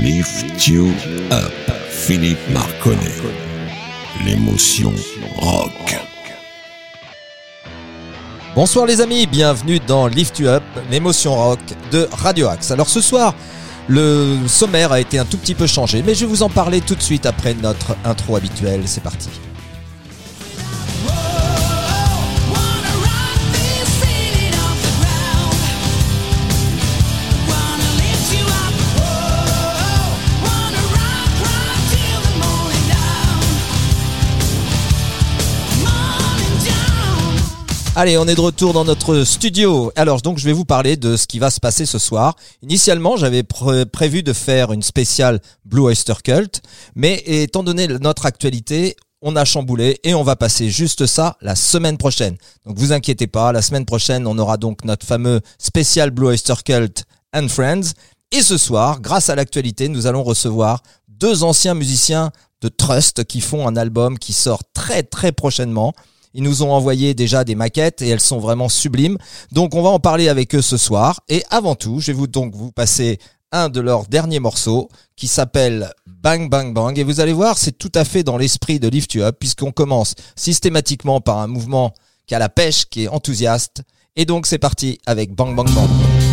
Lift You Up, Philippe Marconnet. L'émotion rock. Bonsoir les amis, bienvenue dans Lift You Up, l'émotion rock de Radio Axe. Alors ce soir, le sommaire a été un tout petit peu changé, mais je vais vous en parler tout de suite après notre intro habituelle. C'est parti. Allez, on est de retour dans notre studio. Alors donc je vais vous parler de ce qui va se passer ce soir. Initialement, j'avais pré- prévu de faire une spéciale Blue Oyster Cult, mais étant donné notre actualité, on a chamboulé et on va passer juste ça la semaine prochaine. Donc vous inquiétez pas, la semaine prochaine, on aura donc notre fameux spécial Blue Oyster Cult and Friends. Et ce soir, grâce à l'actualité, nous allons recevoir deux anciens musiciens de Trust qui font un album qui sort très très prochainement. Ils nous ont envoyé déjà des maquettes et elles sont vraiment sublimes. Donc on va en parler avec eux ce soir. Et avant tout, je vais vous donc vous passer un de leurs derniers morceaux qui s'appelle Bang Bang Bang. Et vous allez voir, c'est tout à fait dans l'esprit de Lift You Up puisqu'on commence systématiquement par un mouvement qui a la pêche, qui est enthousiaste. Et donc c'est parti avec Bang Bang Bang.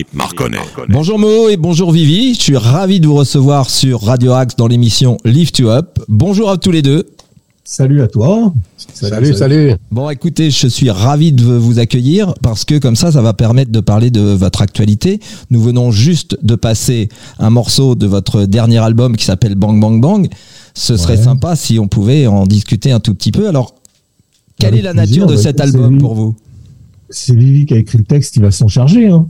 Philippe Marconnet. Bonjour Mo et bonjour Vivi, je suis ravi de vous recevoir sur Radio Axe dans l'émission Lift You Up. Bonjour à tous les deux. Salut à toi. Salut, salut. Bon, écoutez, je suis ravi de vous accueillir parce que comme ça, ça va permettre de parler de votre actualité. Nous venons juste de passer un morceau de votre dernier album qui s'appelle Bang Bang Bang. Ce serait Ouais. sympa si on pouvait en discuter un tout petit peu. Alors, quelle Avec est la plaisir, nature de bah, cet album pour vous? C'est Vivi qui a écrit le texte, il va s'en charger. Hein.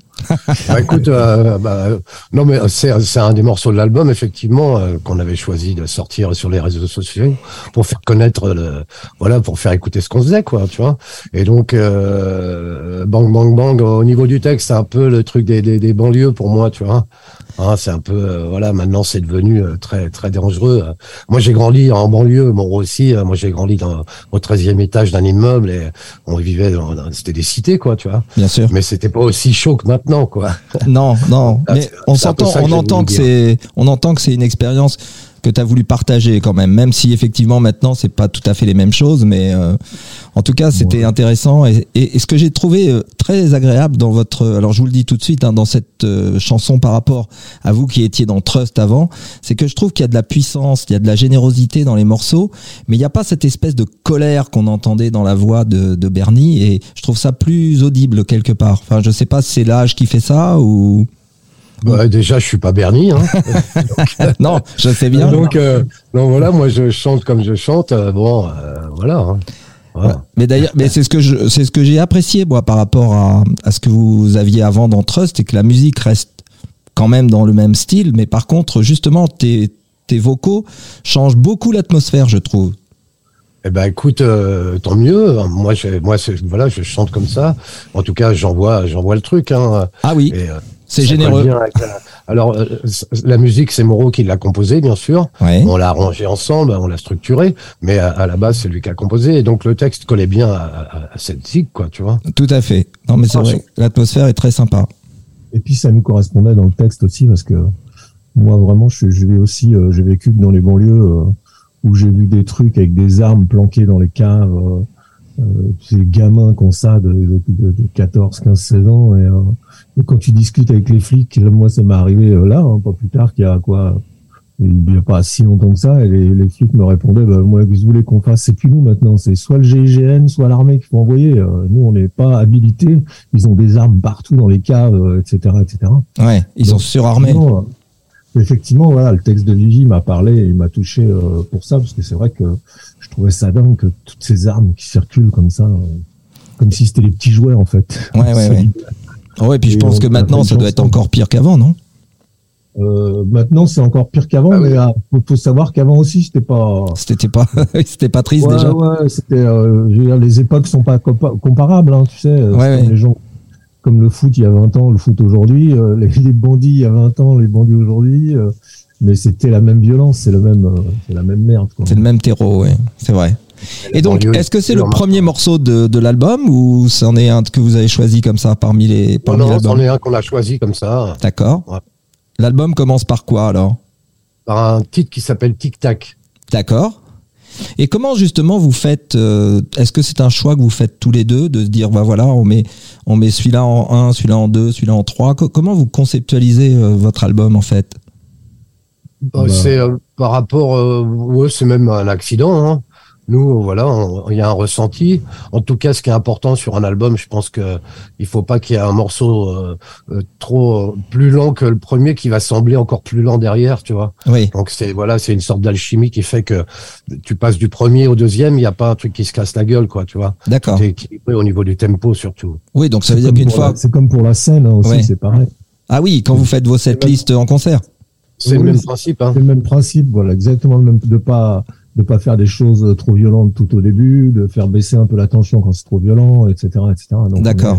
Bah, écoute, euh, bah, euh, non mais c'est c'est un des morceaux de l'album effectivement euh, qu'on avait choisi de sortir sur les réseaux sociaux pour faire connaître le, voilà, pour faire écouter ce qu'on faisait quoi, tu vois. Et donc euh, bang bang bang au niveau du texte, c'est un peu le truc des, des, des banlieues pour moi, tu vois. Hein, c'est un peu euh, voilà, maintenant c'est devenu euh, très très dangereux. Moi j'ai grandi en banlieue, bon aussi, euh, moi j'ai grandi dans au 13e étage d'un immeuble et on vivait dans, dans- c'était des cités quoi, tu vois. Bien sûr. Mais c'était pas aussi chaud que maintenant quoi. Non, non, Ah, mais on s'entend, on entend que c'est, on entend que c'est une expérience que tu as voulu partager quand même, même si effectivement maintenant c'est pas tout à fait les mêmes choses, mais euh, en tout cas c'était intéressant et, et- et ce que j'ai trouvé euh, très agréable dans votre, alors je vous le dis tout de suite, hein, dans cette euh, chanson par rapport à vous qui étiez dans Trust avant, c'est que je trouve qu'il y a de la puissance, il y a de la générosité dans les morceaux, mais il n'y a pas cette espèce de colère qu'on entendait dans la voix de, de Bernie et je trouve ça plus audible quelque part. Enfin, je sais pas si c'est l'âge qui fait ça ou. Bah, déjà, je suis pas Bernie. Hein. non, je sais bien. Donc, euh, donc voilà, moi je chante comme je chante. euh, bon, euh, voilà. hein. Voilà. Mais d'ailleurs, mais c'est ce que je, c'est ce que j'ai apprécié moi par rapport à, à ce que vous aviez avant dans Trust, c'est que la musique reste quand même dans le même style, mais par contre, justement, tes, tes vocaux changent beaucoup l'atmosphère, je trouve. Eh ben écoute, euh, tant mieux. Moi, je, moi, voilà, je chante comme ça. En tout cas, j'envoie, j'envoie le truc. Hein. Ah oui, Et, euh, c'est généreux. bien avec la- Alors, euh, la musique, c'est Moreau qui l'a composée, bien sûr. Ouais. On l'a arrangé ensemble, on l'a structuré, mais à, à la base, c'est lui qui a composé. Et donc, le texte collait bien à, à- à cette zig, quoi, tu vois. Tout à fait. Non, mais c'est Ah, vrai, que l'atmosphère est très sympa. Et puis ça nous correspondait dans le texte aussi parce que moi vraiment je, je vais aussi euh, j'ai vécu dans les banlieues euh, où j'ai vu des trucs avec des armes planquées dans les caves euh, euh, ces gamins qui ont ça de, de, de, de 14 15 16 ans et, euh, et quand tu discutes avec les flics moi ça m'est arrivé euh, là hein, pas plus tard qu'il y a quoi il n'y a pas si longtemps que ça et les, les flics me répondaient bah, moi vous voulez qu'on fasse? C'est plus nous maintenant c'est soit le GIGN soit l'armée qu'il faut envoyer Euh, nous on n'est pas habilités ils ont des armes partout dans les caves, euh, etc., etc. Ouais, ils sont surarmés. Effectivement, Effectivement, voilà, le texte de Vivi m'a parlé, et il m'a touché euh, pour ça, parce que c'est vrai que je trouvais ça dingue que toutes ces armes qui circulent comme ça, euh, comme si c'était les petits jouets en fait. Ouais, ouais, ouais. Ouais, puis je Et pense on que maintenant, ça doit être qui- encore pire qu'avant, non? Euh, maintenant, c'est encore pire qu'avant, Ah oui. mais euh, faut, faut savoir qu'avant aussi, c'était pas. C'était pas, c'était pas triste Ouais, déjà. ouais, c'était. euh, je veux dire, les époques sont pas compa- comparables, hein, tu sais. euh, Ouais, les gens, comme le foot il y a 20 ans, le foot aujourd'hui, euh, les, les bandits il y a 20 ans, les bandits aujourd'hui. euh, mais c'était la même violence, c'est le même, euh, c'est la même merde. C'est le même terreau, ouais, c'est vrai. Et donc, est-ce que c'est le premier morceau de, de l'album ou c'en est un que vous avez choisi comme ça parmi les Non, parmi non, l'album c'en est un qu'on a choisi comme ça, D'accord. Ouais. L'album commence par quoi alors? Par un titre qui s'appelle Tic Tac. D'accord. Et comment justement vous faites euh, Est-ce que c'est un choix que vous faites tous les deux de se dire bah voilà on met on met celui-là en 1, celui-là en 2, celui-là en 3 comment vous conceptualisez euh, votre album en fait? Bah, Bah. C'est euh, par rapport, euh, ouais, c'est même un accident. Hein. Nous, voilà, il y a un ressenti. En tout cas, ce qui est important sur un album, je pense que il faut pas qu'il y ait un morceau euh, euh, trop euh, plus lent que le premier qui va sembler encore plus lent derrière, tu vois. Oui. Donc c'est voilà, c'est une sorte d'alchimie qui fait que tu passes du premier au deuxième, il n'y a pas un truc qui se casse la gueule, quoi, tu vois. D'accord. C'est équilibré au niveau du tempo surtout. Oui donc ça veut C'est dire comme qu'une pour fois la- C'est comme pour la scène hein, aussi, Ouais. c'est pareil. ah oui quand vous faites vos setlists en concert C'est le même principe. Hein. C'est le même principe, voilà, exactement le même, de pas de pas faire des choses trop violentes tout au début, de faire baisser un peu la tension quand c'est trop violent, etc., etc. D'accord.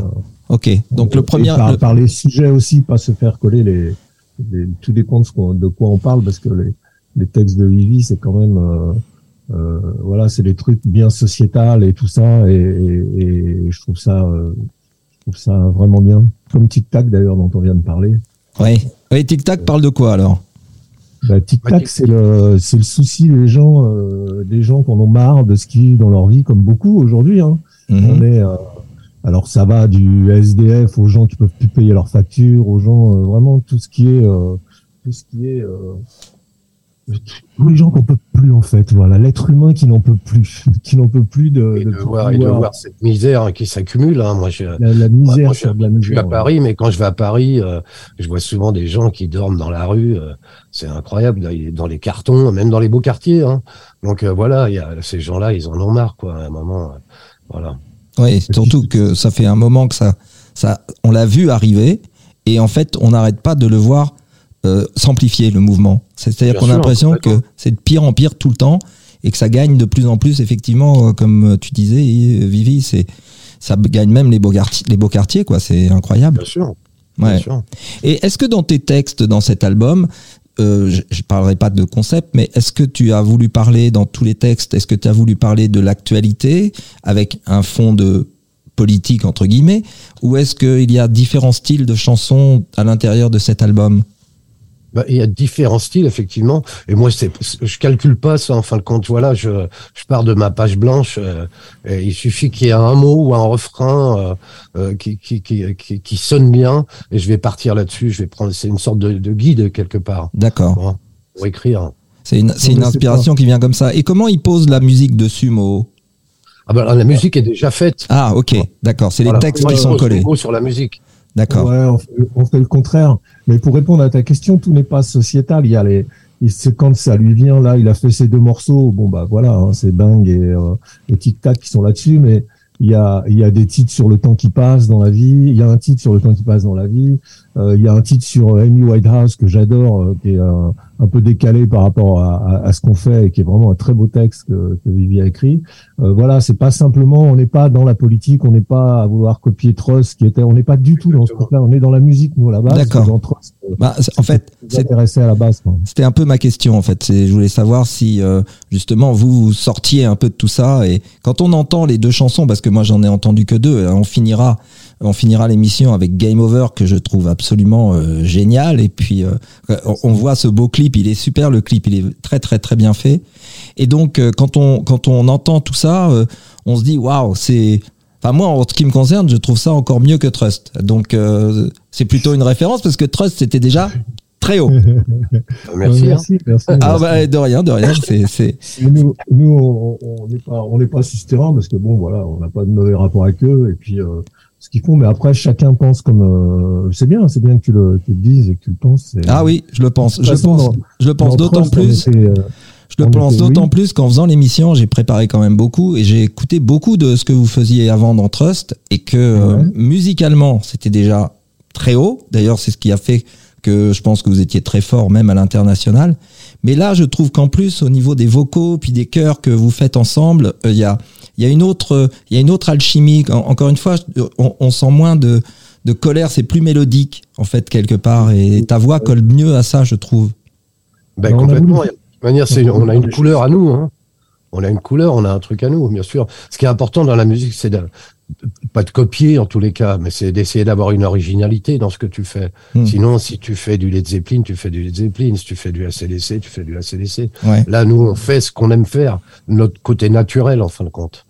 euh, ok donc le premier par, le- par les sujets aussi, pas se faire coller les, les- tout dépend de, ce qu'on- de quoi on parle parce que les, les textes de Vivi, c'est quand même, euh, euh, voilà, c'est des trucs bien sociétal et tout ça, et, et, et je trouve ça, euh, je trouve ça vraiment bien. Comme Tic Tac d'ailleurs dont on vient de parler. oui oui Tic Tac parle de quoi alors? Bah, Tic Tac, c'est le, c'est le souci des gens, euh, des gens qui en ont marre de ce vivent dans leur vie, comme beaucoup aujourd'hui. Hein. Mhm. On est, euh, alors ça va du SDF aux gens qui peuvent plus payer leurs factures, aux gens euh, vraiment tout ce qui est, euh, tout ce qui est, euh, tous les gens qu'on peut plus en fait, voilà, l'être humain qui n'en peut plus, qui n'en peut plus de, Et de de, voir, et de pouvoir- voir cette misère qui s'accumule. Hein. Moi, je, la, la misère moi, sur de la je suis à. Paris, mais quand je vais à Paris, euh, je vois souvent des gens qui dorment dans la rue. euh, c'est incroyable, dans les cartons, même dans les beaux quartiers. Hein. Donc euh, voilà, il y a, ces gens-là, ils en ont marre, quoi. À un moment, euh, voilà. Oui, surtout que ça fait un moment que ça, ça, on l'a vu arriver et en fait, on n'arrête pas de le voir euh, s'amplifier le mouvement. C'est-à-dire Bien qu'on a l'impression que c'est de pire en pire tout le temps et que ça gagne de plus en plus. Effectivement, euh, comme tu disais, euh, Vivi, c'est ça gagne même les beaux quartiers, les beaux quartiers, quoi. C'est incroyable. Bien sûr. Bien Ouais. sûr. Et est-ce que dans tes textes, dans cet album, euh, je ne parlerai pas de concept, mais est-ce que tu as voulu parler dans tous les textes, est-ce que tu as voulu parler de l'actualité avec un fond de politique, entre guillemets, ou est-ce qu'il y a différents styles de chansons à l'intérieur de cet album? Bah, il y a différents styles effectivement, et moi c'est, je calcule pas ça en fin de compte. Voilà, je, je pars de ma page blanche. euh, et il suffit qu'il y ait un mot ou un refrain euh, euh, qui, qui, qui, qui, qui sonne bien, et je vais partir là-dessus. Je vais prendre, c'est une sorte de, de guide quelque part D'accord. hein, pour écrire. C'est une, c'est une inspiration qui vient comme ça. Et comment il pose la musique dessus, Mo? Ah bah, la musique est déjà faite. Ah, ok, d'accord. C'est les textes qui sont collés. sur la musique. D'accord. On fait, le contraire. Mais pour répondre à ta question, tout n'est pas sociétal. Il y a les, c'est quand ça lui vient là, il a fait ces deux morceaux. Bon bah voilà, hein, c'est Bang et, euh, et Tic Tac qui sont là-dessus. Mais il y a, il y a des titres sur le temps qui passe dans la vie. Il y a un titre sur le temps qui passe dans la vie. Euh, il y a un titre sur euh, Amy Whitehouse que j'adore, euh, qui est un, un peu décalé par rapport à, à, à ce qu'on fait et qui est vraiment un très beau texte que, que Vivi a écrit. Euh, voilà, c'est pas simplement, on n'est pas dans la politique, on n'est pas à vouloir copier Trust, qui était, on n'est pas du tout dans ce truc-là. On est dans la musique nous à la base. D'accord. euh, Bah, en fait, c'est intéressé à la base. quoi. C'était un peu ma question en fait. C'est, je voulais savoir si euh, justement vous, vous sortiez un peu de tout ça et quand on entend les deux chansons, parce que moi j'en ai entendu que deux, on finira, on finira l'émission avec Game Over que je trouve absolument euh, génial et puis euh, on, on voit ce beau clip, il est super le clip, il est très très très bien fait et donc euh, quand on quand on entend tout ça, euh, on se dit waouh c'est Enfin, moi, en ce qui me concerne, je trouve ça encore mieux que Trust. Donc, euh, c'est plutôt une référence parce que Trust, c'était déjà très haut. Merci. Euh, hein. merci, merci, Ah merci. bah de rien, de rien. C'est nous, nous, on n'est pas, on n'est pas parce que bon, voilà, on n'a pas de mauvais rapport avec eux et puis euh, ce qu'ils font. Mais après, chacun pense comme. euh, c'est bien, c'est bien que tu le, tu le dises et que tu le penses. ah oui, je le pense. Je façon, pense. dans- Je le pense d'autant plus. était, euh, Je le pense d'autant oui. plus qu'en faisant l'émission, j'ai préparé quand même beaucoup et j'ai écouté beaucoup de ce que vous faisiez avant dans Trust et que euh, musicalement, c'était déjà très haut. D'ailleurs, c'est ce qui a fait que je pense que vous étiez très fort même à l'international. Mais là, je trouve qu'en plus, au niveau des vocaux puis des chœurs que vous faites ensemble, euh, il y a il y a une autre il y a une autre alchimie. En- encore une fois, on, on sent moins de de colère, c'est plus mélodique en fait quelque part et ta voix colle mieux à ça, je trouve. Ben, on a complètement. voulu- De toute manière, c'est, on a une couleur à nous. Hein. On a une couleur, on a un truc à nous, bien sûr. Ce qui est important dans la musique, c'est de, pas de copier en tous les cas, mais c'est d'essayer d'avoir une originalité dans ce que tu fais. Hmm. Sinon, si tu fais du Led Zeppelin, tu fais du Led Zeppelin. Si tu fais du ACDC, tu fais du ACDC. Ouais. Là, nous, on fait ce qu'on aime faire, notre côté naturel, en fin de compte.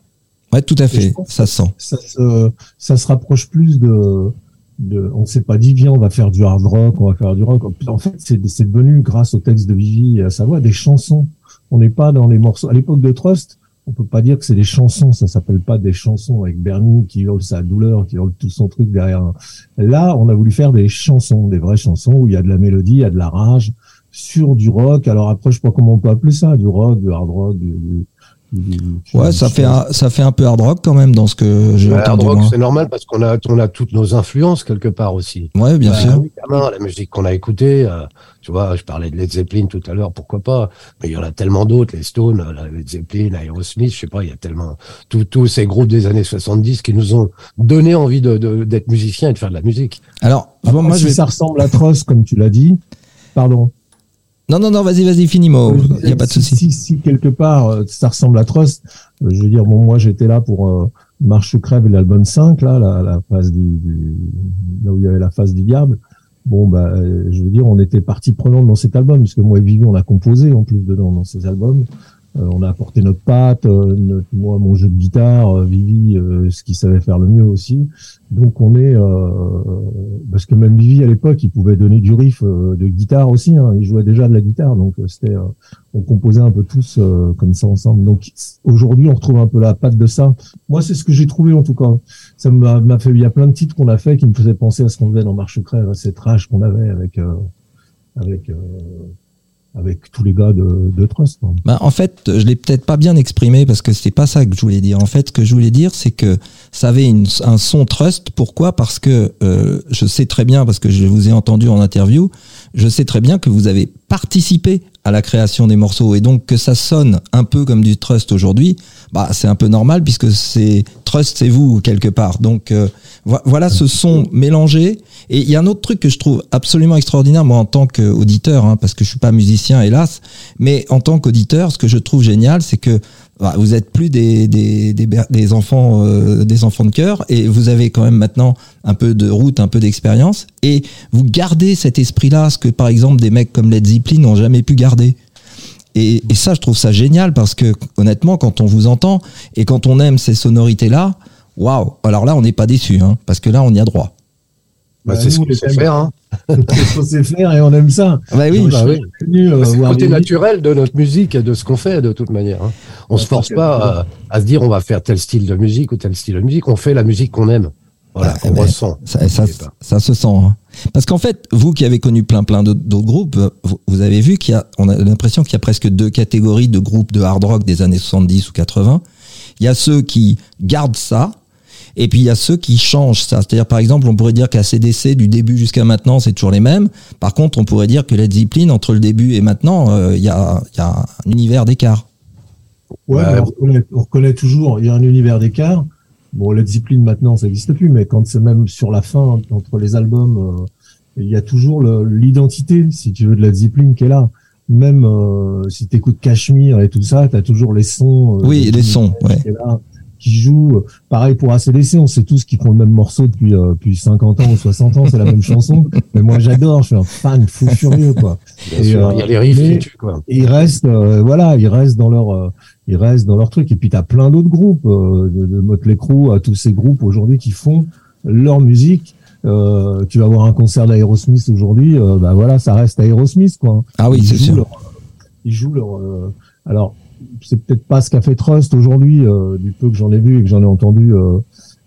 Ouais, tout à fait, ça se sent. ça se, ça se rapproche plus de, de on s'est pas dit viens on va faire du hard rock on va faire du rock en fait c'est c'est devenu grâce au texte de Vivi et à sa voix des chansons on n'est pas dans les morceaux à l'époque de Trust on peut pas dire que c'est des chansons ça s'appelle pas des chansons avec Bernie qui hurle sa douleur qui hurle tout son truc derrière là on a voulu faire des chansons des vraies chansons où il y a de la mélodie il y a de la rage sur du rock. Alors après je sais pas comment on peut appeler ça du rock du hard rock du, Ouais, ça fait un, ça fait un peu hard rock quand même dans ce que j'ai Le hard entendu rock, c'est normal parce qu'on a, on a toutes nos influences quelque part aussi. Ouais, bien Bah, sûr. la musique qu'on a écoutée, euh, tu vois, je parlais de Led Zeppelin tout à l'heure, pourquoi pas, mais il y en a tellement d'autres, les Stones, euh, Led Zeppelin, Aerosmith, je sais pas, il y a tellement tous tous ces groupes des années 70 qui nous ont donné envie de de- d'être musiciens et de faire de la musique. Alors, Après, moi je vais. ça ressemble à comme tu l'as dit pardon Non, non, non, vas-y, vas-y, finis, Mo. Euh, Il y a pas de si, souci. Si, si quelque part euh, ça ressemble à Trust, euh, je veux dire, bon, moi j'étais là pour euh, Marche ou crève et l'album 5, là, la, la phase du, du- là où il y avait la phase du diable. Bon, bah, euh, je veux dire, on était partie prenante dans cet album, puisque moi et Vivi, on a composé en plus dedans dans ces albums. Euh, on a apporté notre patte, euh, notre, moi mon jeu de guitare, euh, Vivi ce qu'il savait faire le mieux aussi. Donc on est parce que même Vivi à l'époque il pouvait donner du riff de guitare aussi. Hein, il jouait déjà de la guitare donc c'était on composait un peu tous comme ça ensemble. Donc aujourd'hui on retrouve un peu la patte de ça. Moi c'est ce que j'ai trouvé en tout cas. Ça m'a fait il y a plein de titres qu'on a fait qui me faisaient penser à ce qu'on faisait dans Marche Crève, à cette rage qu'on avait avec avec euh, avec tous les gars de, Trust. hein. Bah, en fait, je l'ai peut-être pas bien exprimé parce que c'était pas ça que je voulais dire. En fait, ce que je voulais dire, c'est que ça avait un son trust. Pourquoi? Parce que euh, je sais très bien, parce que je vous ai entendu en interview, je sais très bien que vous avez participé à la création des morceaux et donc que ça sonne un peu comme du trust aujourd'hui. Bah, c'est un peu normal puisque c'est trust, c'est vous quelque part. Donc euh, vo- voilà ce son mélangé. Et il y a un autre truc que je trouve absolument extraordinaire, moi en tant qu'auditeur, hein, parce que je suis pas musicien hélas, mais en tant qu'auditeur, ce que je trouve génial, c'est que vous êtes plus des, des, des, enfants euh, des enfants de cœur et vous avez quand même maintenant un peu de route, un peu d'expérience et vous gardez cet esprit-là, ce que par exemple des mecs comme Led Zeppelin n'ont jamais pu garder. Et, et ça, je trouve ça génial parce que honnêtement, quand on vous entend et quand on aime ces sonorités-là, waouh Alors là, on n'est pas déçu, hein, parce que là, on y a droit. Bah, Bah, c'est ce les sait faire. Hein. C'est ce qu'on sait faire et on aime ça. Bah oui, Moi, bah oui. venu, euh, c'est le côté naturel de notre musique et de ce qu'on fait de toute manière. hein. On Ouais, se force pas à, à se dire on va faire tel style de musique ou tel style de musique. On fait la musique qu'on aime. Voilà, qu'on mais ressent. Ça, se sent. hein. Parce qu'en fait, vous qui avez connu plein plein d'autres d'autres groupes, vous, vous avez vu qu'il y a, on a l'impression qu'il y a presque deux catégories de groupes de hard rock des années 70 ou 80. Il y a ceux qui gardent ça, et puis il y a ceux qui changent ça. C'est-à-dire, par exemple, on pourrait dire qu'à CDC, du début jusqu'à maintenant, c'est toujours les mêmes. Par contre, on pourrait dire que Led Zeppelin, entre le début et maintenant, euh, il y, a, il y a un univers d'écart. Ouais, on, reconnaît, on reconnaît toujours, il y a un univers d'écart. Bon, Led Zeppelin maintenant, ça n'existe plus, mais quand c'est même sur la fin, entre les albums, euh, il y a toujours l'identité, si tu veux, de Led Zeppelin qui est là. Même euh, si tu écoutes Cashmere et tout ça, tu as toujours les sons. euh, Oui, les sons, ouais. là, qui jouent. Pareil pour ACDC, on sait tous qu'ils font le même morceau depuis, euh, depuis 50 ans ou 60 ans, c'est la même chanson. Mais moi, j'adore, je suis un fan fou furieux, quoi. Bien Et, sûr, euh, il y a les riffs mais- qui tuent, quoi. Et ils restent, euh, voilà, ils restent dans leur, euh, ils restent dans leur truc. Et puis t'as plein d'autres groupes, euh, de, de Motley Crue à tous ces groupes aujourd'hui qui font leur musique. Euh, tu vas voir un concert d'Aerosmith aujourd'hui, euh, bah voilà, ça reste Aerosmith quoi. Ah oui, Ils c'est jouent sûr. leur- ils jouent leur. euh, alors, c'est peut-être pas ce qu'a fait Trust aujourd'hui, euh, du peu que j'en ai vu et que j'en ai entendu euh,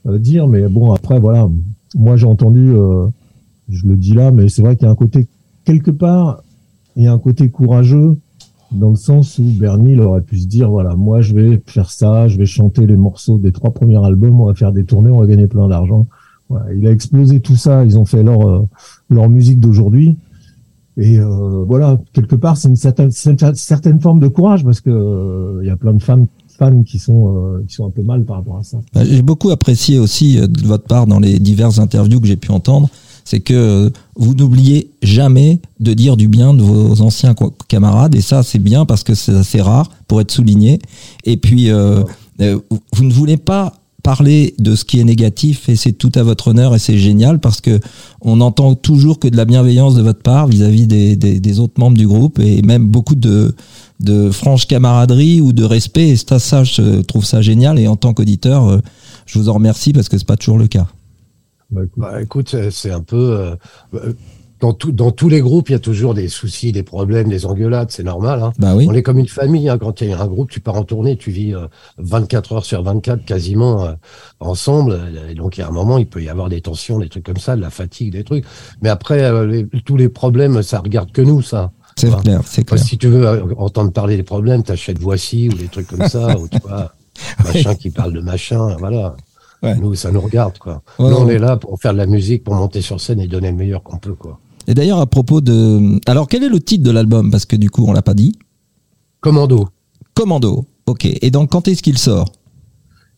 euh, dire, mais bon après voilà, moi j'ai entendu, euh, je le dis là, mais c'est vrai qu'il y a un côté quelque part, il y a un côté courageux dans le sens où Bernie aurait pu se dire voilà moi je vais faire ça je vais chanter les morceaux des trois premiers albums on va faire des tournées on va gagner plein d'argent. Voilà, il a explosé tout ça ils ont fait leur euh, leur musique d'aujourd'hui et euh, voilà quelque part c'est une certaine, une certaine forme de courage parce que euh, il y a plein de fans fans qui sont euh, qui sont un peu mal par rapport à ça Bah, J'ai beaucoup apprécié aussi euh, de votre part dans les diverses interviews que j'ai pu entendre, c'est que euh, vous n'oubliez jamais de dire du bien de vos anciens camarades et ça c'est bien parce que c'est assez rare pour être souligné. Et puis euh, euh, vous ne voulez pas parler de ce qui est négatif et c'est tout à votre honneur et c'est génial parce que on entend toujours que de la bienveillance de votre part vis-à-vis des, des, des autres membres du groupe et même beaucoup de, de franche camaraderie ou de respect et ça, ça je trouve ça génial et en tant qu'auditeur euh, je vous en remercie parce que c'est pas toujours le cas. Bah, écoute, Bah, c'est- un peu euh, dans tout, dans tous les groupes, il y a toujours des soucis, des problèmes, des engueulades, c'est normal. Hein. Bah oui. On est comme une famille. Hein. Quand il y a un groupe, tu pars en tournée, tu vis euh, 24 heures sur 24 quasiment euh, ensemble. Et donc, il y a un moment, il peut y avoir des tensions, des trucs comme ça, de la fatigue, des trucs. Mais après, euh, les- tous les problèmes, ça regarde que nous, ça. C'est clair, c'est clair. si tu veux euh, entendre parler des problèmes, t'achètes Voici ou des trucs comme ça, ou tu vois, machin qui parle de machin, voilà. Ouais. Nous, ça nous regarde, quoi. Ouais, nous, on ouais. est là pour faire de la musique, pour monter sur scène et donner le meilleur qu'on peut, quoi. Et d'ailleurs à propos de alors quel est le titre de l'album? Parce que du coup on l'a pas dit. Commando, Commando. OK. Et donc quand est-ce qu'il sort?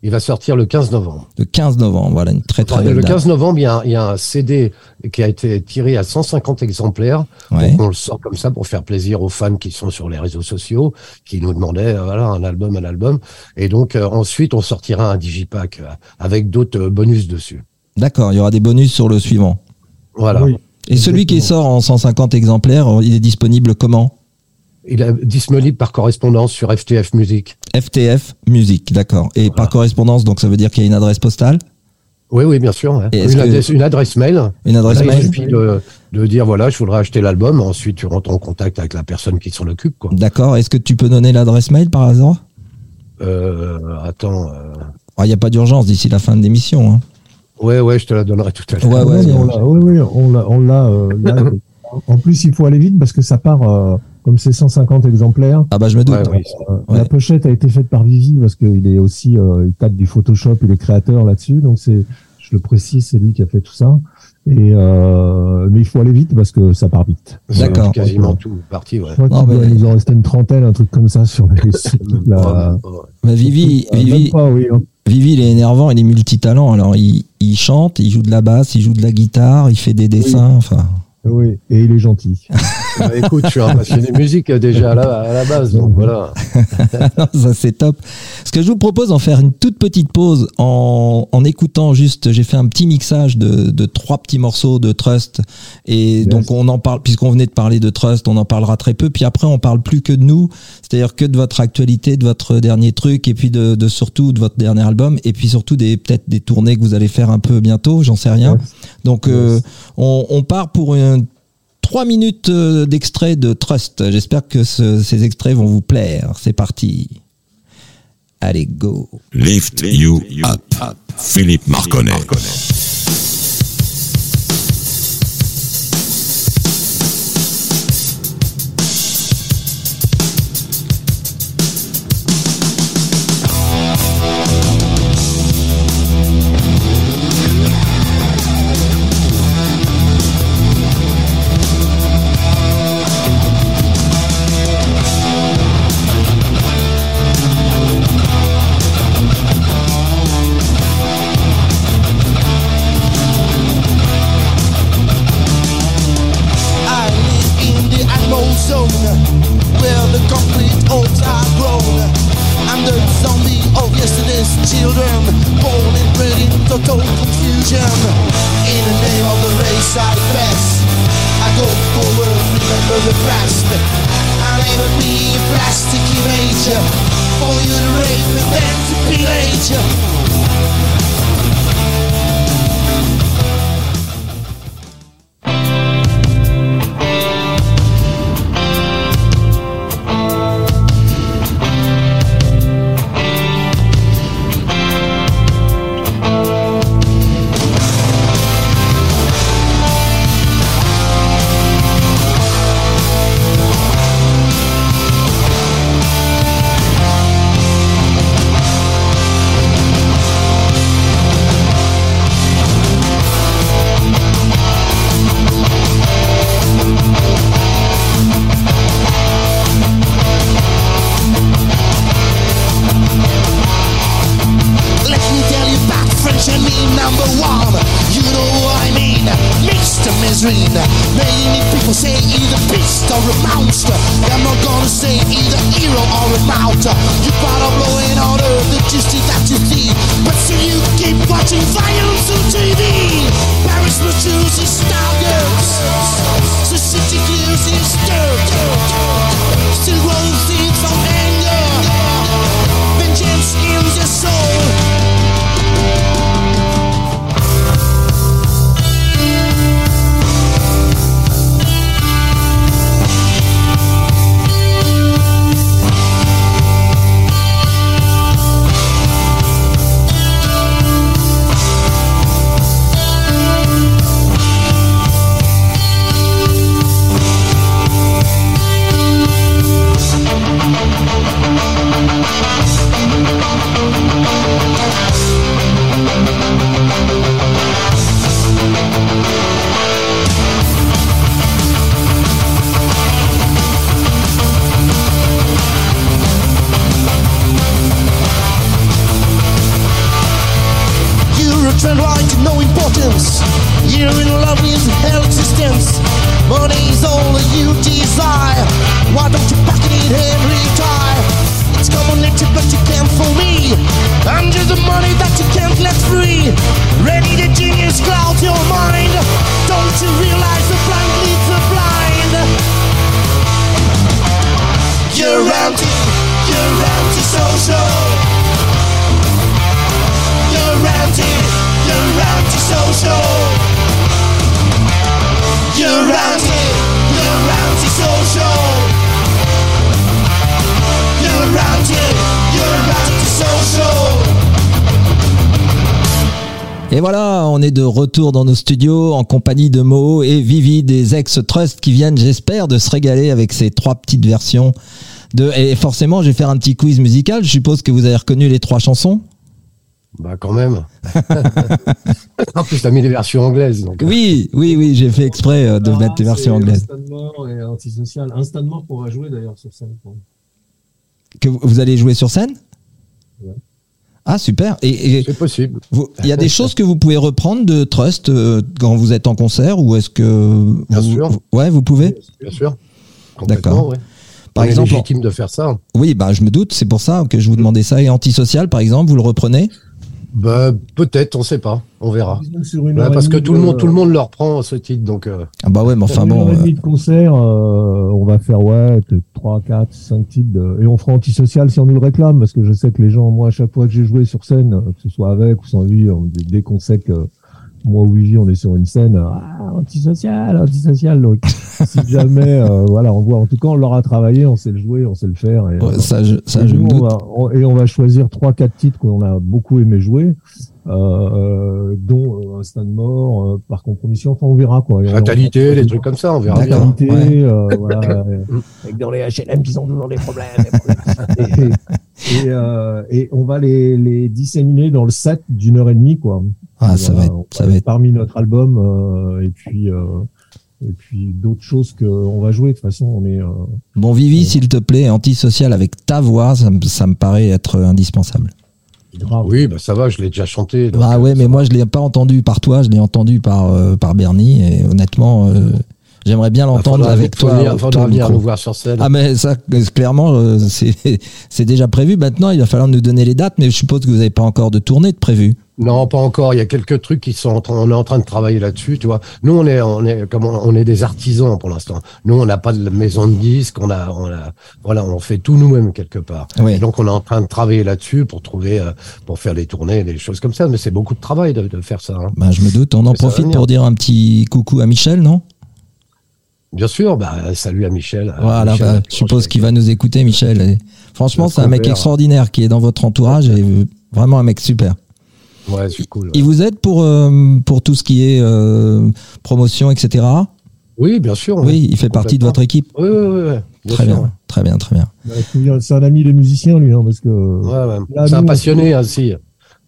Il va sortir le 15 novembre. Le 15 novembre. Voilà une très très Enfin, belle le date. 15 novembre, il y, a un, il y a un CD qui a été tiré à 150 exemplaires. Ouais. Donc, on le sort comme ça pour faire plaisir aux fans qui sont sur les réseaux sociaux, qui nous demandaient euh, voilà un album, un album. Et donc euh, ensuite, on sortira un digipack euh, avec d'autres bonus dessus. D'accord, il y aura des bonus sur le suivant. Voilà. oui. Et celui qui sort en 150 exemplaires, il est disponible comment Il est disponible par correspondance sur FTF Music. FTF Musique, d'accord. Et par correspondance, donc ça veut dire qu'il y a une adresse postale Oui, oui, bien sûr. Une, adresse, une adresse mail. Une adresse Voilà, mail Il suffit de, de dire voilà, je voudrais acheter l'album. Ensuite, tu rentres en contact avec la personne qui s'en occupe. D'accord. Est-ce que tu peux donner l'adresse mail par hasard? Euh, attends. euh, Ah, Il n'y a pas d'urgence d'ici la fin de l'émission. Hein. Ouais, ouais, je te la donnerai tout à l'heure. Ouais, ouais, oui, bien. on l'a, oui, oui, on l'a, on l'a. euh, là. en plus, il faut aller vite parce que ça part, euh, comme c'est 150 exemplaires. Ah bah je me doute. Ouais, oui. euh, Ouais. La pochette a été faite par Vivi parce qu'il est aussi, euh, il tape du Photoshop, il est créateur là-dessus. Donc c'est, je le précise, c'est lui qui a fait tout ça. Et euh, mais il faut aller vite parce que ça part vite. C'est D'accord. Quasiment tout parti, ouais. Je crois Non, qu'il doit mais- nous en rester une trentaine, un truc comme ça sur les. la- Ouais, ouais. Mais Vivi, Euh, même Vivi, pas, oui. Vivi, il est énervant, il est multitalent. Alors il, il chante, il joue de la basse, il joue de la guitare, il fait des dessins. Enfin, Oui, et il est gentil. Bah, écoute, je suis un passionné de musique euh, déjà à la, à la base, donc voilà. ça c'est top. Ce que je vous propose d'en faire une toute petite pause en, en écoutant juste, j'ai fait un petit mixage de, de trois petits morceaux de Trust et Yes. donc on en parle puisqu'on venait de parler de Trust, on en parlera très peu. Puis après on parle plus que de nous, c'est-à-dire que de votre actualité, de votre dernier truc et puis de, de surtout de votre dernier album et puis surtout des peut-être des tournées que vous allez faire un peu bientôt, j'en sais rien. Yes. Donc euh, on, on part pour une trois minutes euh, d'extrait de Trust. J'espère que ce- ces extraits vont vous plaire. C'est parti. Allez, go. Lift You Up. Philippe Marconnet. Et voilà, on est de retour dans nos studios en compagnie de Mo et Vivi des ex-Trust qui viennent, j'espère, de se régaler avec ces trois petites versions. De, et forcément, je vais faire un petit quiz musical. Je suppose que vous avez reconnu les trois chansons. Bah quand même. en plus, t'as mis les versions anglaises. Donc. Oui, oui, oui, j'ai fait exprès euh, de Ah, mettre les versions anglaises. Instant Mort et Antisocial. Instant Mort qu'on va jouer d'ailleurs sur scène. Que vous- vous allez jouer sur scène? Ouais. Ah, super. Et, et C'est possible. il y a des choses que vous pouvez reprendre de Trust euh, quand vous êtes en concert ou est-ce que. Bien vous- sûr. ouais, vous pouvez? Bien sûr. D'accord. Ouais. Par On est exemple, légitime de faire ça. Oui, bah, je me doute, c'est pour ça que je vous demandais ça. Et antisocial, par exemple, vous le reprenez? Bah, peut-être, on sait pas. On verra. Parce que tout le de- monde, tout le monde le reprend ce titre, donc. euh, Ah bah ouais, mais enfin sur une bon. euh, demie de concert, euh, on va faire ouais, 3, 4, 5 titres. de- Et on fera antisocial si on nous le réclame, parce que je sais que les gens, moi, à chaque fois que j'ai joué sur scène, euh, que ce soit avec ou sans lui, on- dès qu'on sait que moi ou Vivi, on est sur une scène, euh, ah, antisocial, antisocial. Donc, si jamais, euh, voilà, on voit, en tout cas, on l'aura travaillé, on sait le jouer, on sait le faire. Et, ouais, euh, ça, je, ça, et je nous, me on doute. va- on- et on va choisir trois, quatre titres qu'on a beaucoup aimé jouer, euh, euh, dont euh, Instant de mort, euh, par compromission. Enfin, on verra quoi. Et Fatalité, des trucs comme ça, on verra bien. Fatalité, ouais. euh, voilà, avec dans les H&M qui ont toujours des problèmes. des problèmes. et, et, euh, et on va les, les disséminer dans le set d'une heure et demie quoi. Ah, ça va être, ça va être. parmi notre album euh, et puis euh, et puis d'autres choses qu'on va jouer. De toute façon, on est euh, Bon, Vivi, s'il te plaît, antisocial avec ta voix, ça, me- ça me paraît être indispensable. Oui, bah ça va, je l'ai déjà chanté. donc, Ah euh, ouais, ça mais moi, je l'ai pas entendu par toi, je l'ai entendu par, euh, par Bernie, et honnêtement, euh, j'aimerais bien Bah, l'entendre avec toi. venir- faudra du venir nous voir sur scène. Ah mais ça euh, clairement euh, c'est c'est déjà prévu maintenant il va falloir nous donner les dates mais je suppose que vous n'avez pas encore de tournée de prévu. Non, pas encore. Il y a quelques trucs qui sont en train, on est en train de travailler là-dessus, tu vois. Nous, on est, on est, comme on, on est des artisans pour l'instant. Nous, on n'a pas de maison de disques, on a, on a, voilà, on fait tout nous-mêmes quelque part. Oui. Et donc, on est en train de travailler là-dessus pour trouver, euh, pour faire des tournées, des choses comme ça. Mais c'est beaucoup de travail de, de faire ça. hein. Ben, je me doute, on en Mais profite pour dire un petit coucou à Michel, non? Bien sûr, bah, salut à Michel. Voilà, Michel, bah, je suppose qu'il va nous écouter Michel. Et franchement, c'est un mec extraordinaire qui est dans votre entourage et euh, vraiment un mec super. Ouais, c'est cool. Il vous aide pour euh, pour tout ce qui est euh, promotion etc. Oui, bien sûr. Oui, il fait partie de votre équipe. Oui, oui, oui. oui. Bien Très sûr, bien, très bien, très bien. Bah, faut dire, C'est un ami des musiciens lui, hein, parce que Ouais, ouais. C'est un passionné ainsi.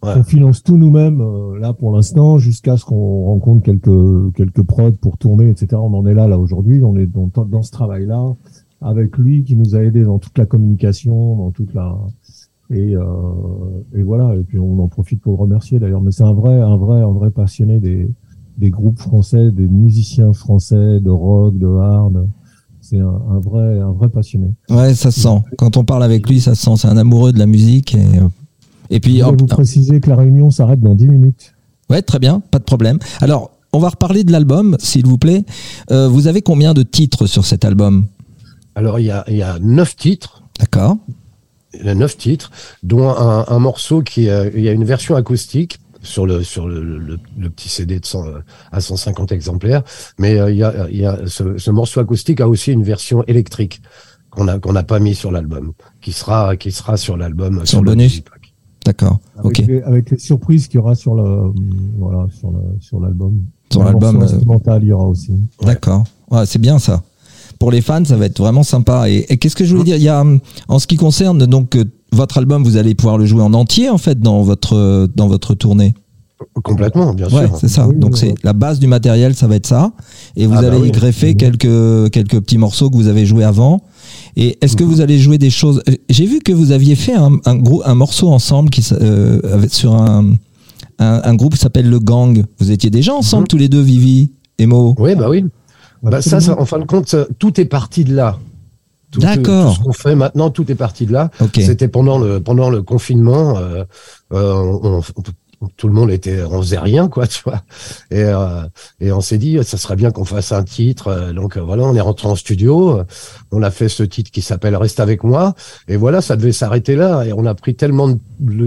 Ouais. on finance tout nous-mêmes euh, là pour l'instant jusqu'à ce qu'on rencontre quelques quelques prods pour tourner, etc. On en est là là aujourd'hui. On est dans, dans ce travail-là avec lui qui nous a aidé dans toute la communication, dans toute la et, euh, et voilà. Et puis on en profite pour le remercier d'ailleurs. Mais c'est un vrai un vrai un vrai passionné des des groupes français, des musiciens français de rock, de hard. C'est un, un vrai un vrai passionné. Ouais, ça se sent. Quand on parle avec lui, ça se sent. C'est un amoureux de la musique et euh, et puis Je hop, vais vous préciser que la réunion s'arrête dans 10 minutes. Ouais, très bien, pas de problème. Alors, on va reparler de l'album, s'il vous plaît. Euh, vous avez combien de titres sur cet album? Alors, il y a, il y a neuf titres. D'accord. Il y a neuf titres, dont un, un morceau qui euh, il y a une version acoustique sur le sur le, le, le petit CD de 100, euh, à 150 exemplaires, mais euh, il y a, il y a ce, ce morceau acoustique a aussi une version électrique qu'on a qu'on n'a pas mis sur l'album, qui sera qui sera sur l'album Sur le bonus. D'accord. Avec, Ok. les, avec les surprises qu'il y aura sur le euh, voilà sur le sur l'album. Sur l'album, euh, instrumental, il y aura aussi. D'accord. Ouais, c'est bien ça. Pour les fans, ça va être vraiment sympa. Et, et qu'est-ce que je voulais dire? Il y a, hum, en ce qui concerne donc euh, votre album, vous allez pouvoir le jouer en entier en fait dans votre euh, dans votre tournée? Complètement, bien Ouais, sûr. c'est ça. Donc c'est la base du matériel, ça va être ça. Et vous Ah bah allez y greffer Mhm. quelques quelques petits morceaux que vous avez joués avant. Et est-ce que vous allez jouer des choses? Euh, J'ai vu que vous aviez fait un, un gros un morceau ensemble qui euh, sur un, un un groupe qui s'appelle le Gang. Vous étiez déjà ensemble tous les deux, Vivi et Mo? Oui, bah oui. Bah, ça, ça, en fin de compte, ça- tout est parti de là. Tout, D'accord. Tout ce qu'on fait maintenant, tout est parti de là. Ok. C'était pendant le pendant le confinement. euh, euh, on- on- tout le monde était, on faisait rien, quoi, tu vois. Et euh, et on s'est dit, ça serait bien qu'on fasse un titre. euh, Donc euh, voilà, on est rentré en studio. euh, On a fait ce titre qui s'appelle Reste avec moi. Et voilà, ça devait s'arrêter là. Et on a pris tellement de,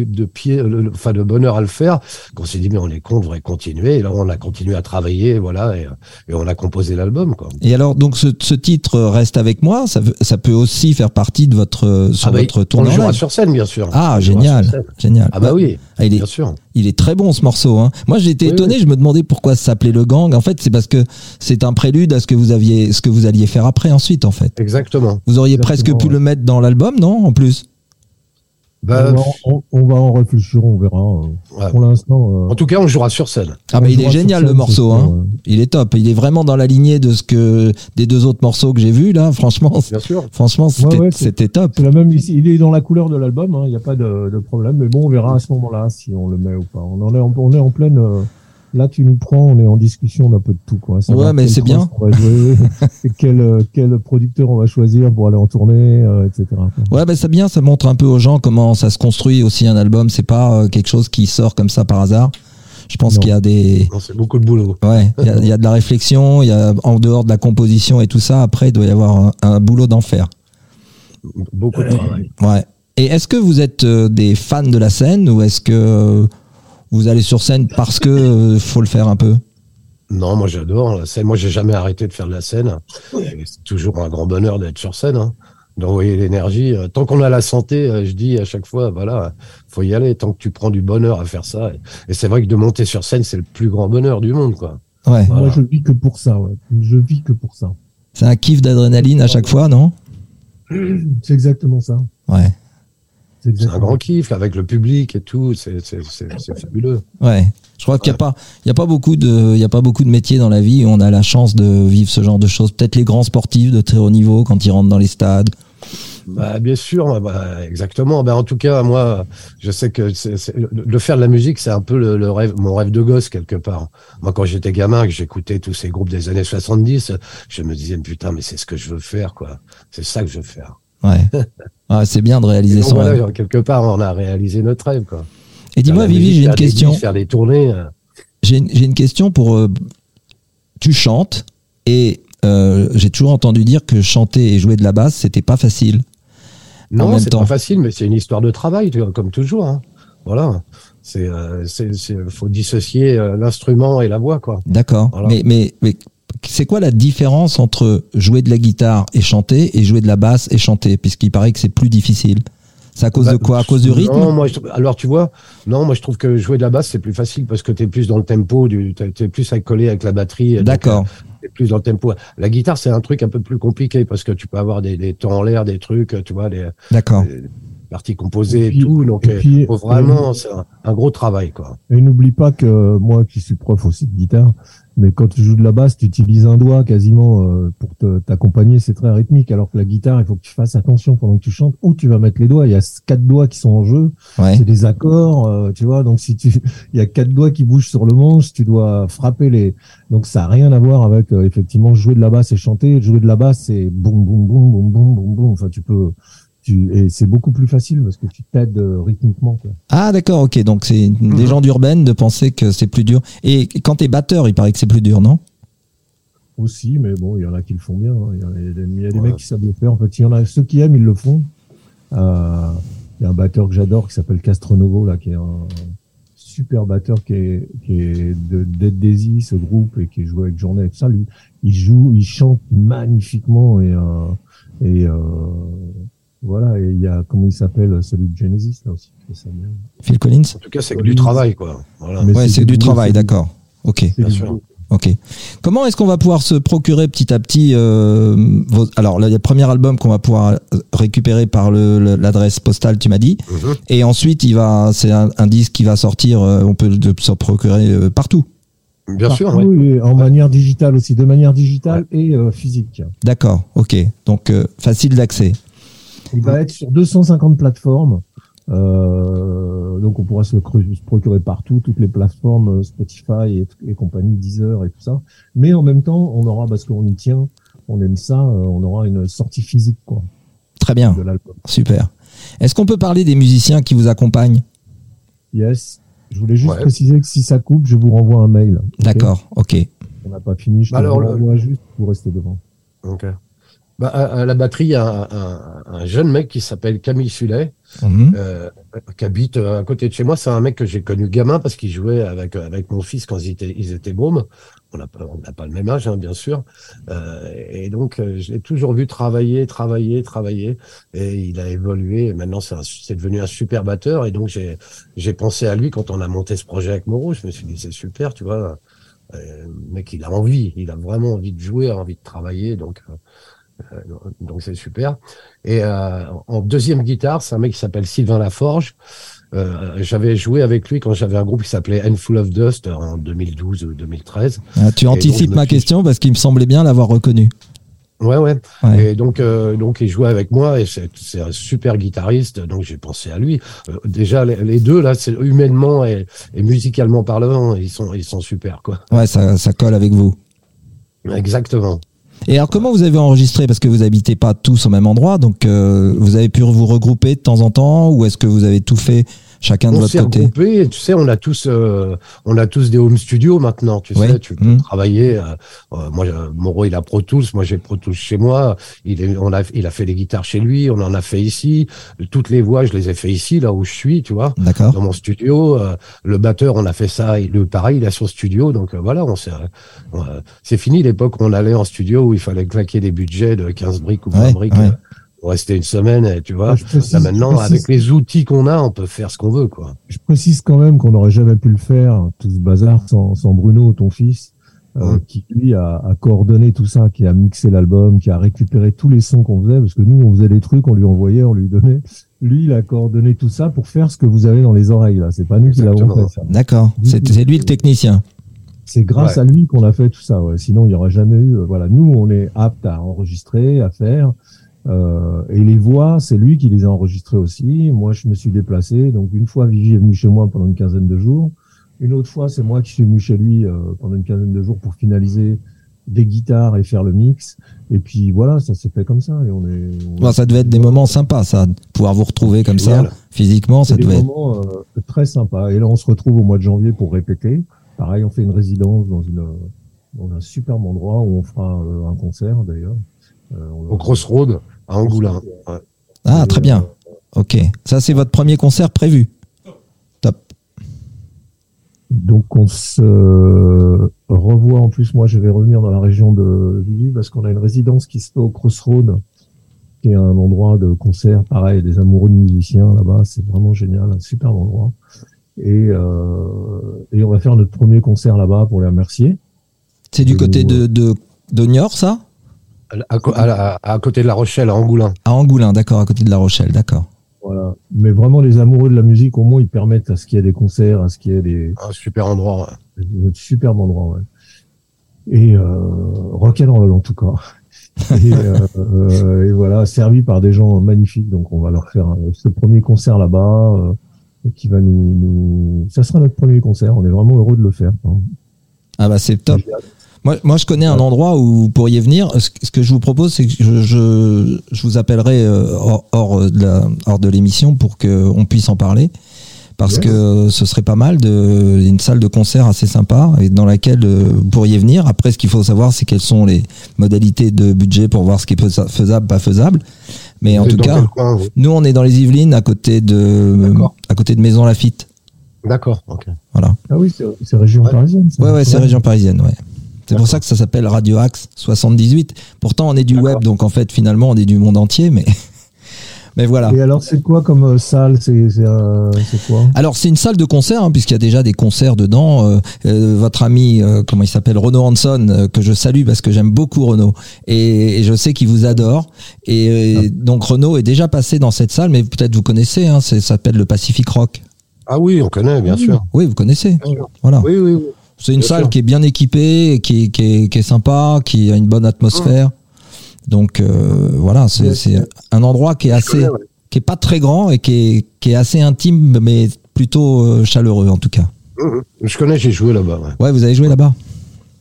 de pied, enfin de bonheur à le faire qu'on s'est dit, mais on est con, on devrait continuer. Et là, on a continué à travailler, voilà, et, et on a composé l'album, quoi. Et alors, donc, ce, ce titre reste avec moi. Ça, peut aussi faire partie de votre sur Ah bah, votre on le jouera sur scène, bien sûr. Ah, génial, génial. Ah bah oui. Ah, il est Bien sûr. il est très bon ce morceau. Hein. Moi Oui, étonné, je me demandais pourquoi ça s'appelait le gang. En fait c'est parce que c'est un prélude à ce que vous aviez, ce que vous alliez faire après ensuite en fait. Exactement. Vous auriez Exactement, presque pu le mettre dans l'album, non En plus? Bah, on, va, on- on va en réfléchir, on verra. euh. ouais. Pour l'instant, euh, En tout cas, on jouera sur scène. Ah mais il est génial scène, le morceau. Hein. ouais. Il est top. Il est vraiment dans la lignée de ce que des deux autres morceaux que j'ai vus là. Franchement, Bien sûr. franchement c'était ouais, top. C'est la même. ici. Il est dans la couleur de l'album. hein, Il n'y a pas de, de problème. Mais bon, on verra à ce moment-là si on le met ou pas. On en est, en, on est en pleine. euh, là, tu nous prends. On est en discussion d'un peu de tout, quoi. Savoir Ouais, mais c'est bien. trust On va jouer, et quel, euh, quel producteur on va choisir pour aller en tournée, euh, etc. Ouais, ben c'est bien, ça montre un peu aux gens comment ça se construit aussi un album. C'est pas euh, quelque chose qui sort comme ça par hasard. Je pense qu'il y a des, Non, C'est beaucoup de boulot. ouais, il y a, il y a de la réflexion. Il y a en dehors de la composition et tout ça. Après, il doit y avoir un, un boulot d'enfer. Beaucoup de travail. Ouais. Et est-ce que vous êtes euh, des fans de la scène ou est-ce que euh, vous allez sur scène parce que euh, faut le faire un peu? Non, moi j'adore la scène. Moi, j'ai jamais arrêté de faire de la scène. C'est toujours un grand bonheur d'être sur scène, hein, d'envoyer l'énergie. Euh, Tant qu'on a la santé, euh, je dis à chaque fois, voilà, faut y aller. Tant que tu prends du bonheur à faire ça. Et, et c'est vrai que de monter sur scène, c'est le plus grand bonheur du monde, quoi. Ouais. Voilà. Moi, je vis que pour ça. Ouais. Je vis que pour ça. C'est un kiff d'adrénaline à chaque fois, non? C'est exactement ça. Ouais. C'est un grand kiff avec le public et tout. C'est c'est- c'est- c'est fabuleux. Ouais. Je crois qu'il n'y a pas, il y a pas beaucoup de, il y a pas beaucoup de métiers dans la vie où on a la chance de vivre ce genre de choses. Peut-être les grands sportifs de très haut niveau quand ils rentrent dans les stades. Bah, bien sûr, bah, exactement. Bah, en tout cas, moi, je sais que c'est, c'est- de faire de la musique, c'est un peu le, le rêve, mon rêve de gosse quelque part. Moi, quand j'étais gamin, que j'écoutais tous ces groupes des années 70, je me disais putain, mais c'est ce que je veux faire, quoi. C'est ça que je veux faire. Ouais. Ouais, c'est bien de réaliser donc, son voilà, rêve. quelque part, on a réalisé notre rêve, quoi. Et dis-moi, Vivi, j'ai une des question. faire des tournées. euh, J'ai une, question pour. euh, tu chantes et euh, j'ai toujours entendu dire que chanter et jouer de la basse, c'était pas facile. Non, c'est pas facile, mais c'est une histoire de travail, comme toujours. Hein. Voilà. C'est, euh, faut dissocier l'instrument et la voix, quoi. D'accord. Voilà. Mais, mais, mais c'est quoi la différence entre jouer de la guitare et chanter et jouer de la basse et chanter? Puisqu'il paraît que c'est plus difficile. C'est à cause Bah, de quoi? À cause du rythme? Non, moi, je- alors tu vois, non, moi je trouve que jouer de la basse c'est plus facile parce que t'es plus dans le tempo, du, t'es t'es plus accolé avec la batterie. D'accord. euh, T'es plus dans le tempo. La guitare c'est un truc un peu plus compliqué parce que tu peux avoir des, des temps en l'air, des trucs, tu vois, des, D'accord. des parties composées et, tout. Donc, et euh, puis, faut vraiment, c'est un, un gros travail, quoi. Et n'oublie pas que moi, qui suis prof aussi de guitare, mais quand tu joues de la basse, tu utilises un doigt quasiment euh, pour t'accompagner. C'est très rythmique. Alors que la guitare, il faut que tu fasses attention pendant que tu chantes où tu vas mettre les doigts. Il y a quatre doigts qui sont en jeu. Ouais. C'est des accords, euh, tu vois. Donc si tu, il y a quatre doigts qui bougent sur le manche, tu dois frapper les. Donc ça a rien à voir avec euh, effectivement jouer de la basse et chanter. Jouer de la basse, c'est boum boum boum boum boum boum boum. Enfin, tu peux. Tu, et c'est beaucoup plus facile parce que tu t'aides euh, rythmiquement. Quoi. Ah d'accord, ok. Donc c'est une Mhm. légende urbaine de penser que c'est plus dur. Et quand t'es batteur, il paraît que c'est plus dur, non? Aussi, mais bon, il y en a qui le font bien. hein. Il y en a, il y a des, il y a des Ouais. mecs qui savent le faire. En fait, il y en a ceux qui aiment, ils le font. Euh, il y a un batteur que j'adore qui s'appelle Castronovo, là, qui est un super batteur qui est, qui est de Dead Daisy, ce groupe, et qui joue avec Journée et tout ça. Lui, il joue, il chante magnifiquement et, euh, et euh, voilà. Et il y a, comment il s'appelle, celui de Genesis, là aussi, qui fait ça bien. Phil Collins En tout cas, c'est que du travail, quoi. Voilà. Ouais, c'est du boulot, travail, du- d'accord. Ok. Bien du sûr. Ok. Comment est-ce qu'on va pouvoir se procurer petit à petit euh, vos... Alors, le premier album qu'on va pouvoir récupérer par l'adresse postale, tu m'as dit. Mhm. Et ensuite, il va, c'est un, un disque qui va sortir. euh, on peut le- se procurer euh, partout. Bien sûr, Partout et en manière digitale aussi, de manière digitale et euh, physique. D'accord. Ok. Donc euh, facile d'accès. Il va être sur 250 plateformes. Euh, donc on pourra se, le cru- se procurer partout, toutes les plateformes euh, Spotify et, et compagnie, Deezer et tout ça. Mais en même temps, on aura, parce qu'on y tient, on aime ça, euh, on aura une sortie physique quoi, Très bien. de l'album. Super. Est-ce qu'on peut parler des musiciens qui vous accompagnent? Yes. Je voulais juste Ouais. préciser que si ça coupe, je vous renvoie un mail. D'accord. Ok. On n'a pas fini, je te Bah alors, le- renvoie juste pour rester devant. Ok. Bah, à, à la batterie, il y a un, un- un jeune mec qui s'appelle Camille Sulet, Mhm. euh, qui habite euh, à côté de chez moi. C'est un mec que j'ai connu gamin parce qu'il jouait avec, euh, avec mon fils quand ils étaient, ils étaient mômes. On n'a pas, on n'a pas le même âge, hein, bien sûr. Euh, et donc, euh, je l'ai toujours vu travailler, travailler, travailler. Et il a évolué. Et maintenant, c'est devenu un super batteur. Et donc, j'ai j'ai pensé à lui quand on a monté ce projet avec Moreau. Je me suis dit, c'est super, tu vois. Euh, le mec, il a envie. Il a vraiment envie de jouer, envie de travailler. Donc, euh, donc c'est super. Et euh, en deuxième guitare, c'est un mec qui s'appelle Sylvain Laforge. Euh, j'avais joué avec lui quand j'avais un groupe qui s'appelait Handful of Dust en 2012 ou 2013. Ah, tu anticipes ma question parce qu'il me semblait bien l'avoir reconnu. Ouais, ouais. Ouais. Et donc, euh, donc il jouait avec moi et c'est c'est un super guitariste. Donc j'ai pensé à lui. Euh, déjà les, les deux là, c'est humainement et, et musicalement parlant, ils sont ils sont super quoi. Ouais, ça, ça colle avec vous. Exactement. Et alors, comment vous avez enregistré? Parce que vous habitez pas tous au même endroit, donc euh, vous avez pu vous regrouper de temps en temps, ou est-ce que vous avez tout fait chacun de on votre s'est côté regroupés, et tu sais, on a tous, euh, on a tous des home studios maintenant. Tu sais, tu peux Mhm. travailler. euh, euh, moi, euh, Moreau, il a Pro Tools, moi j'ai Pro Tools chez moi. Il est, on a, il a fait les guitares chez lui, on en a fait ici. Toutes les voix, je les ai fait ici, là où je suis, tu vois, D'accord. dans mon studio. Euh, le batteur, on a fait ça, il- le pareil, il a son studio. Donc voilà, on s'est, c'est fini l'époque où on allait en studio où il fallait claquer des budgets de 15 briques ou 20 Ouais, briques ouais. Pour rester une semaine, et tu vois. Précise- Là maintenant, avec les outils qu'on a, on peut faire ce qu'on veut, quoi. Je précise quand même qu'on n'aurait jamais pu le faire, tout ce bazar, sans, sans Bruno, ton fils, euh, qui lui a, a coordonné tout ça, qui a mixé l'album, qui a récupéré tous les sons qu'on faisait, parce que nous, on faisait des trucs, on lui envoyait, on lui donnait. Lui, il a coordonné tout ça pour faire ce que vous avez dans les oreilles, là. C'est pas nous qui l'avons fait, ça. D'accord. C'est c'est lui le technicien. C'est grâce Ouais. à lui qu'on a fait tout ça, ouais. Sinon, il n'y aurait jamais eu, euh, voilà. Nous, on est apte à enregistrer, à faire. Euh, et les voix, c'est lui qui les a enregistrées aussi. Moi, je me suis déplacé. Donc, une fois, Vivi est venu chez moi pendant une quinzaine de jours. Une autre fois, c'est moi qui suis venu chez lui euh, pendant une quinzaine de jours pour finaliser des guitares et faire le mix. Et puis voilà, ça s'est fait comme ça. Et on est. on- Bon, ça devait être des moments sympas, ça, de pouvoir vous retrouver comme ça, physiquement, ça c'est des devait être. moments euh, très sympas. Et là, on se retrouve au mois de janvier pour répéter. Pareil, on fait une résidence dans une dans un superbe endroit où on fera euh, un concert d'ailleurs. Euh, on- Au Crossroad, à Angoulin. Ouais. Ah, très bien. euh, Ok. Ça, c'est votre premier concert prévu. Top. Donc on se revoit en plus. Moi, je vais revenir dans la région de Vivi parce qu'on a une résidence qui se fait au Crossroad, qui est un endroit de concert. Pareil, des amoureux de musiciens là-bas. C'est vraiment génial, un super endroit. Et euh, et on va faire notre premier concert là-bas pour les remercier. C'est du côté nous, de, de, de Niort, ça? À, côté de La Rochelle, à Angoulin. À Angoulin, d'accord, à côté de La Rochelle, d'accord. Voilà. Mais vraiment, les amoureux de la musique, au moins, ils permettent à ce qu'il y ait des concerts, à ce qu'il y ait des, Un super endroit. ouais. un superbe endroit, ouais. Et euh, rock'n'roll en tout cas. et, euh, euh, et voilà, servi par des gens magnifiques. Donc on va leur faire euh, ce premier concert là-bas, euh, qui va nous, nous, ça sera notre premier concert. On est vraiment heureux de le faire. hein. Ah bah c'est top. Moi, moi, je connais un endroit où vous pourriez venir. Ce que- ce que je vous propose, c'est que je, je, je vous appellerai euh, hors, hors de la- hors de l'émission pour qu'on puisse en parler. Parce Yes. que ce serait pas mal de une salle de concert assez sympa et dans laquelle euh, vous pourriez venir. Après, ce qu'il faut savoir, c'est quelles sont les modalités de budget pour voir ce qui est fais- faisable, pas faisable. Mais en tout cas, coin, nous, on est dans les Yvelines, à côté de D'accord. à côté de Maison Lafitte. D'accord, ok. Voilà. Ah oui, c'est région Ouais. parisienne. Ouais, ouais, c'est région parisienne, ouais. C'est pour ça que ça s'appelle Radio Axe 78. Pourtant, on est du web, donc en fait, finalement, on est du monde entier, mais, mais voilà. Et alors, c'est quoi comme euh, salle? C'est c'est quoi? Alors, c'est une salle de concert, hein, puisqu'il y a déjà des concerts dedans. Euh, euh, votre ami, euh, comment il s'appelle, Renaud Hanson, euh, que je salue parce que j'aime beaucoup Renaud, et, et je sais qu'il vous adore. Et euh, donc, Renaud est déjà passé dans cette salle, mais peut-être vous connaissez, hein, c'est- ça s'appelle le Pacific Rock. Ah oui, on connaît, bien sûr. Oui, vous connaissez. Bien sûr. Voilà. Oui, oui, oui. C'est une Bien salle sûr. qui est bien équipée, qui est, qui est, qui est sympa, qui a une bonne atmosphère. Donc euh, voilà, c'est un endroit qui est assez, connais, ouais. qui est pas très grand et qui est, qui est assez intime, mais plutôt euh, chaleureux en tout cas. Mhm. Je connais, j'ai joué là-bas. Ouais. Ouais, vous avez joué là-bas?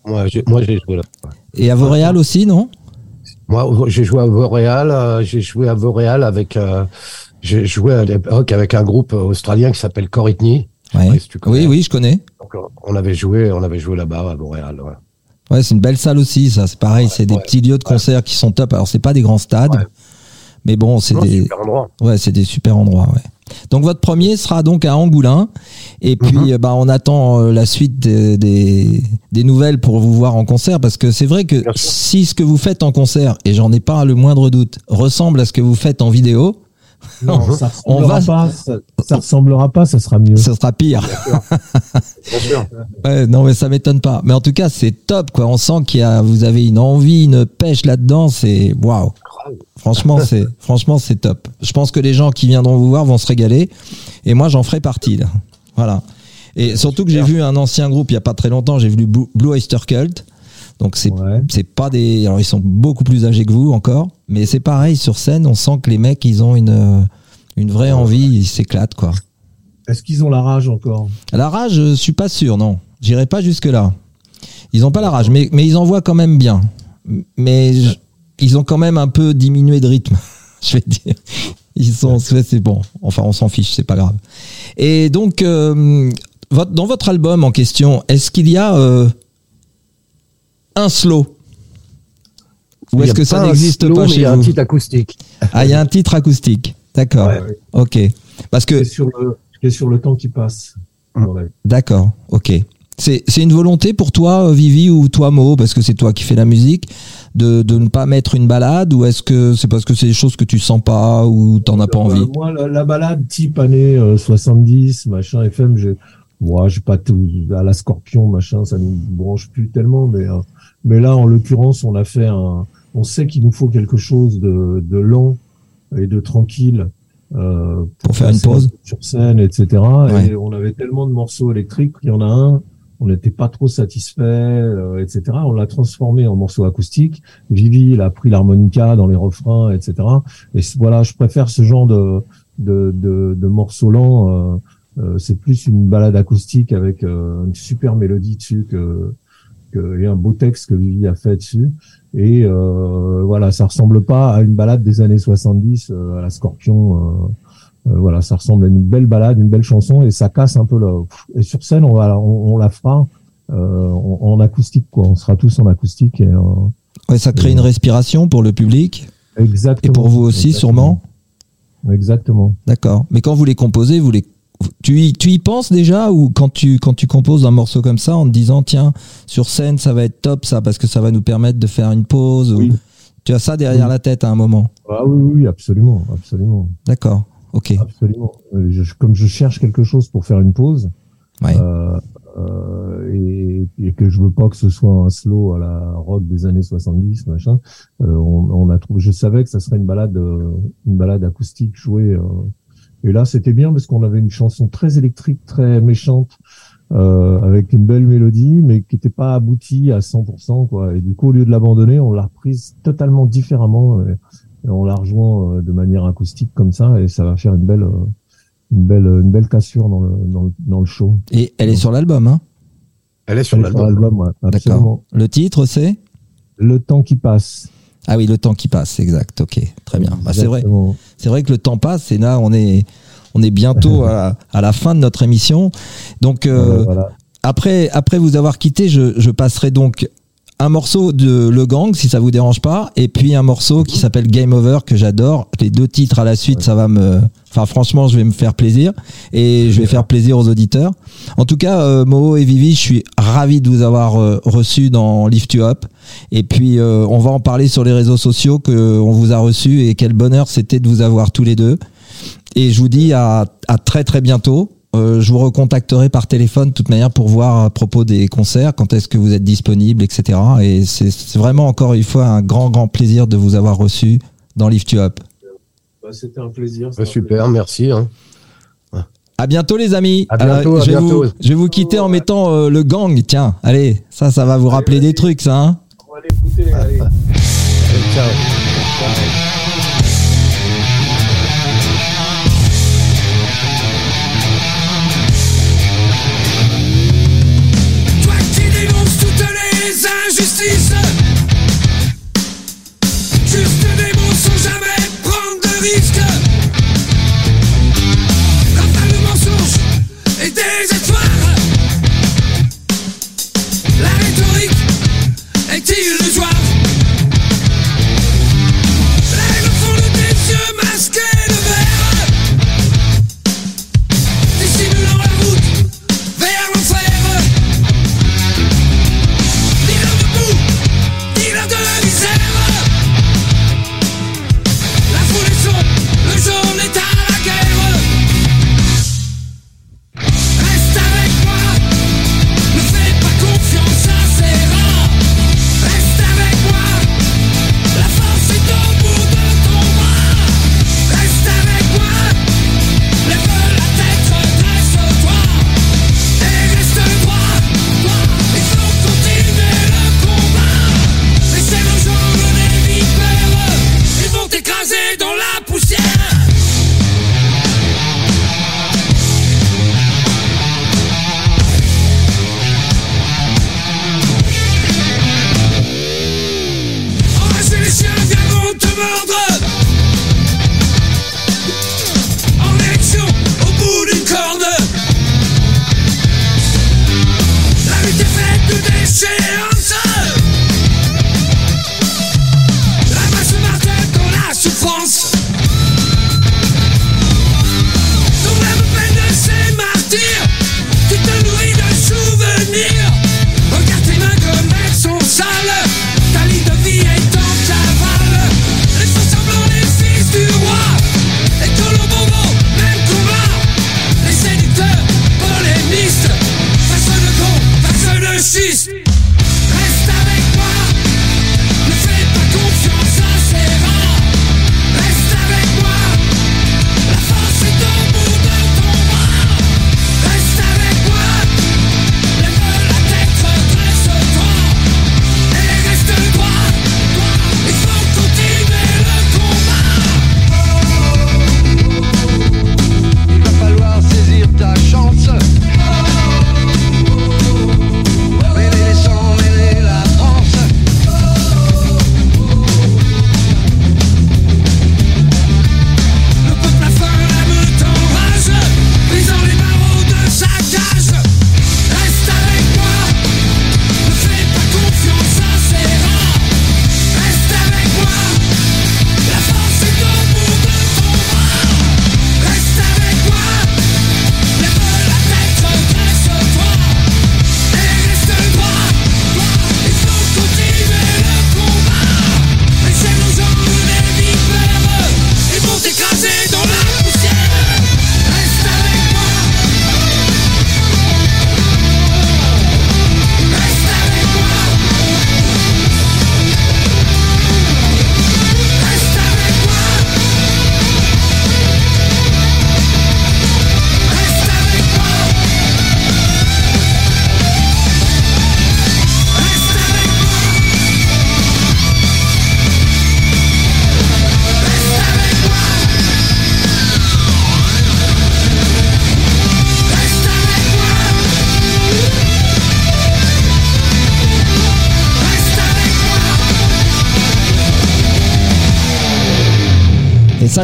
Moi, j'ai moi, j'ai joué là. Et à Vauréal aussi, non? Moi, j'ai joué à Vauréal. euh, j'ai joué à Vauréal avec. j'ai joué à l'époque avec un groupe australien qui s'appelle Coritney. ouais. Si. Oui, oui, je connais. Donc, euh, on avait joué, on avait joué là-bas à Montréal. Ouais. Ouais, c'est une belle salle aussi, ça. C'est pareil, c'est des ouais, petits lieux de concert qui sont top. Alors, c'est pas des grands stades, mais bon, c'est des, super endroit. ouais, c'est des super endroits, ouais. Donc, votre premier sera donc à Angoulin. Et puis, Mhm. euh, bah, on attend euh, la suite des, des, des nouvelles pour vous voir en concert parce que c'est vrai que Bien sûr. si ce que vous faites en concert, et j'en ai pas le moindre doute, ressemble à ce que vous faites en vidéo, Non, ça On ressemblera va- pas, ça, ça ressemblera pas, ça sera mieux. ce sera pire. Bien sûr. Ouais, non, mais ça m'étonne pas. Mais en tout cas, c'est top, quoi. On sent qu'il y a, vous avez une envie, une pêche là-dedans. C'est waouh. Franchement, c'est franchement c'est top. Je pense que les gens qui viendront vous voir vont se régaler. Et moi, j'en ferai partie. Là. Voilà. Et surtout que j'ai vu un ancien groupe il y a pas très longtemps. J'ai vu Blue Oyster Cult. Donc c'est Ouais. c'est pas des. Alors ils sont beaucoup plus âgés que vous encore, mais c'est pareil sur scène. On sent que les mecs ils ont une une vraie envie. Ils s'éclatent quoi. Est-ce qu'ils ont la rage encore? La rage, je suis pas sûr, non. J'irai pas jusque là. Ils ont pas la rage, mais, mais ils envoient quand même bien. Mais je- ils ont quand même un peu diminué de rythme, je vais dire. Ils sont, c'est c'est bon. Enfin, on s'en fiche, c'est pas grave. Et donc, euh, votre- dans votre album en question, est-ce qu'il y a euh, un slow Ou est-ce que ça n'existe pas chez Il y a un vous titre acoustique. Ah, il y a un titre acoustique. D'accord. Ouais. Ok. Parce que sur le, sur le temps qui passe. la- D'accord, ok. C'est une volonté pour toi, euh, Vivi, ou toi, Mo, parce que c'est toi qui fais la musique, de, de ne pas mettre une balade, ou est-ce que c'est parce que c'est des choses que tu sens pas, ou t'en as pas Euh, envie? moi, la, la balade type année euh, 70, machin, FM, moi, j'ai pas tout, à la Scorpion, machin, ça nous branche plus tellement, mais, euh, mais là, en l'occurrence, on a fait un, on sait qu'il nous faut quelque chose de, de lent et de tranquille, euh, Pour faire une pause. sur scène, etc. Ouais. Et on avait tellement de morceaux électriques qu'il y en a un, on n'était pas trop satisfait, euh, etc. On l'a transformé en morceau acoustique. Vivi, il a pris l'harmonica dans les refrains, etc. Et voilà, je préfère ce genre de de, de, de morceaux lents. euh, euh, c'est plus une balade acoustique avec euh, une super mélodie dessus que, que et un beau texte que Vivi a fait dessus. Et euh, voilà, ça ressemble pas à une balade des années 70 euh, à la Scorpion. euh, voilà, ça ressemble à une belle balade, une belle chanson, et ça casse un peu le. Et sur scène, on va, on, on la fera en, en acoustique, quoi. On sera tous en acoustique et Ouais, ça crée une respiration pour le public, exactement. et pour vous aussi, Exactement. sûrement. Exactement. D'accord. Mais quand vous les composez, vous les tu y, tu y penses déjà ou quand tu quand tu composes un morceau comme ça en te disant tiens sur scène ça va être top ça parce que ça va nous permettre de faire une pause Oui. ou tu as ça derrière Oui. la tête à un moment? Ah oui, oui, absolument, absolument. d'accord ok Absolument. Euh, je- comme je cherche quelque chose pour faire une pause, Ouais. euh, euh, et, et que je veux pas que ce soit un slow à la rock des années 70, machin, euh, on, on a trouvé. Je savais que ça serait une balade, une balade acoustique jouée. Et là, c'était bien parce qu'on avait une chanson très électrique, très méchante, euh, avec une belle mélodie, mais qui n'était pas aboutie à 100%, quoi. Et du coup, au lieu de l'abandonner, on l'a reprise totalement différemment. Et, et on la rejoint euh, de manière acoustique comme ça, et ça va faire une belle, euh, une belle, une belle cassure dans le, dans le, dans le show. et elle est sur l'album hein? Elle est sur l'album. ouais, absolument. le titre c'est? Le temps qui passe. ah oui le temps qui passe exact ok très bien bah, c'est vrai Exactement. C'est vrai que le temps passe et là on est on est bientôt à, à la fin de notre émission donc euh, voilà. Après, après vous avoir quitté, je, je passerai donc un morceau de Le Gang, si ça vous dérange pas, et puis un morceau qui s'appelle Game Over, que j'adore. Les deux titres à la suite, ça va me... Enfin, franchement, je vais me faire plaisir, et je vais faire plaisir aux auditeurs. En tout cas, euh, Moho et Vivi, je suis ravi de vous avoir euh, reçu dans Lift You Up. Et puis, euh, on va en parler sur les réseaux sociaux, que on vous a reçu, et quel bonheur c'était de vous avoir tous les deux. Et je vous dis à, à très très bientôt. Euh, je vous recontacterai par téléphone de toute manière pour voir à propos des concerts, quand est-ce que vous êtes disponible, etc. Et c'est vraiment encore une fois un grand grand plaisir de vous avoir reçu dans Lift You Up. Bah, C'était un plaisir. Bah, super, merci. Hein. À bientôt les amis. À bientôt, à je, vais bientôt. Vous, je vais vous quitter en mettant euh, le gang. Tiens, allez, ça, ça va vous rappeler des trucs, ça. Hein On va l'écouter, allez. Allez, ciao.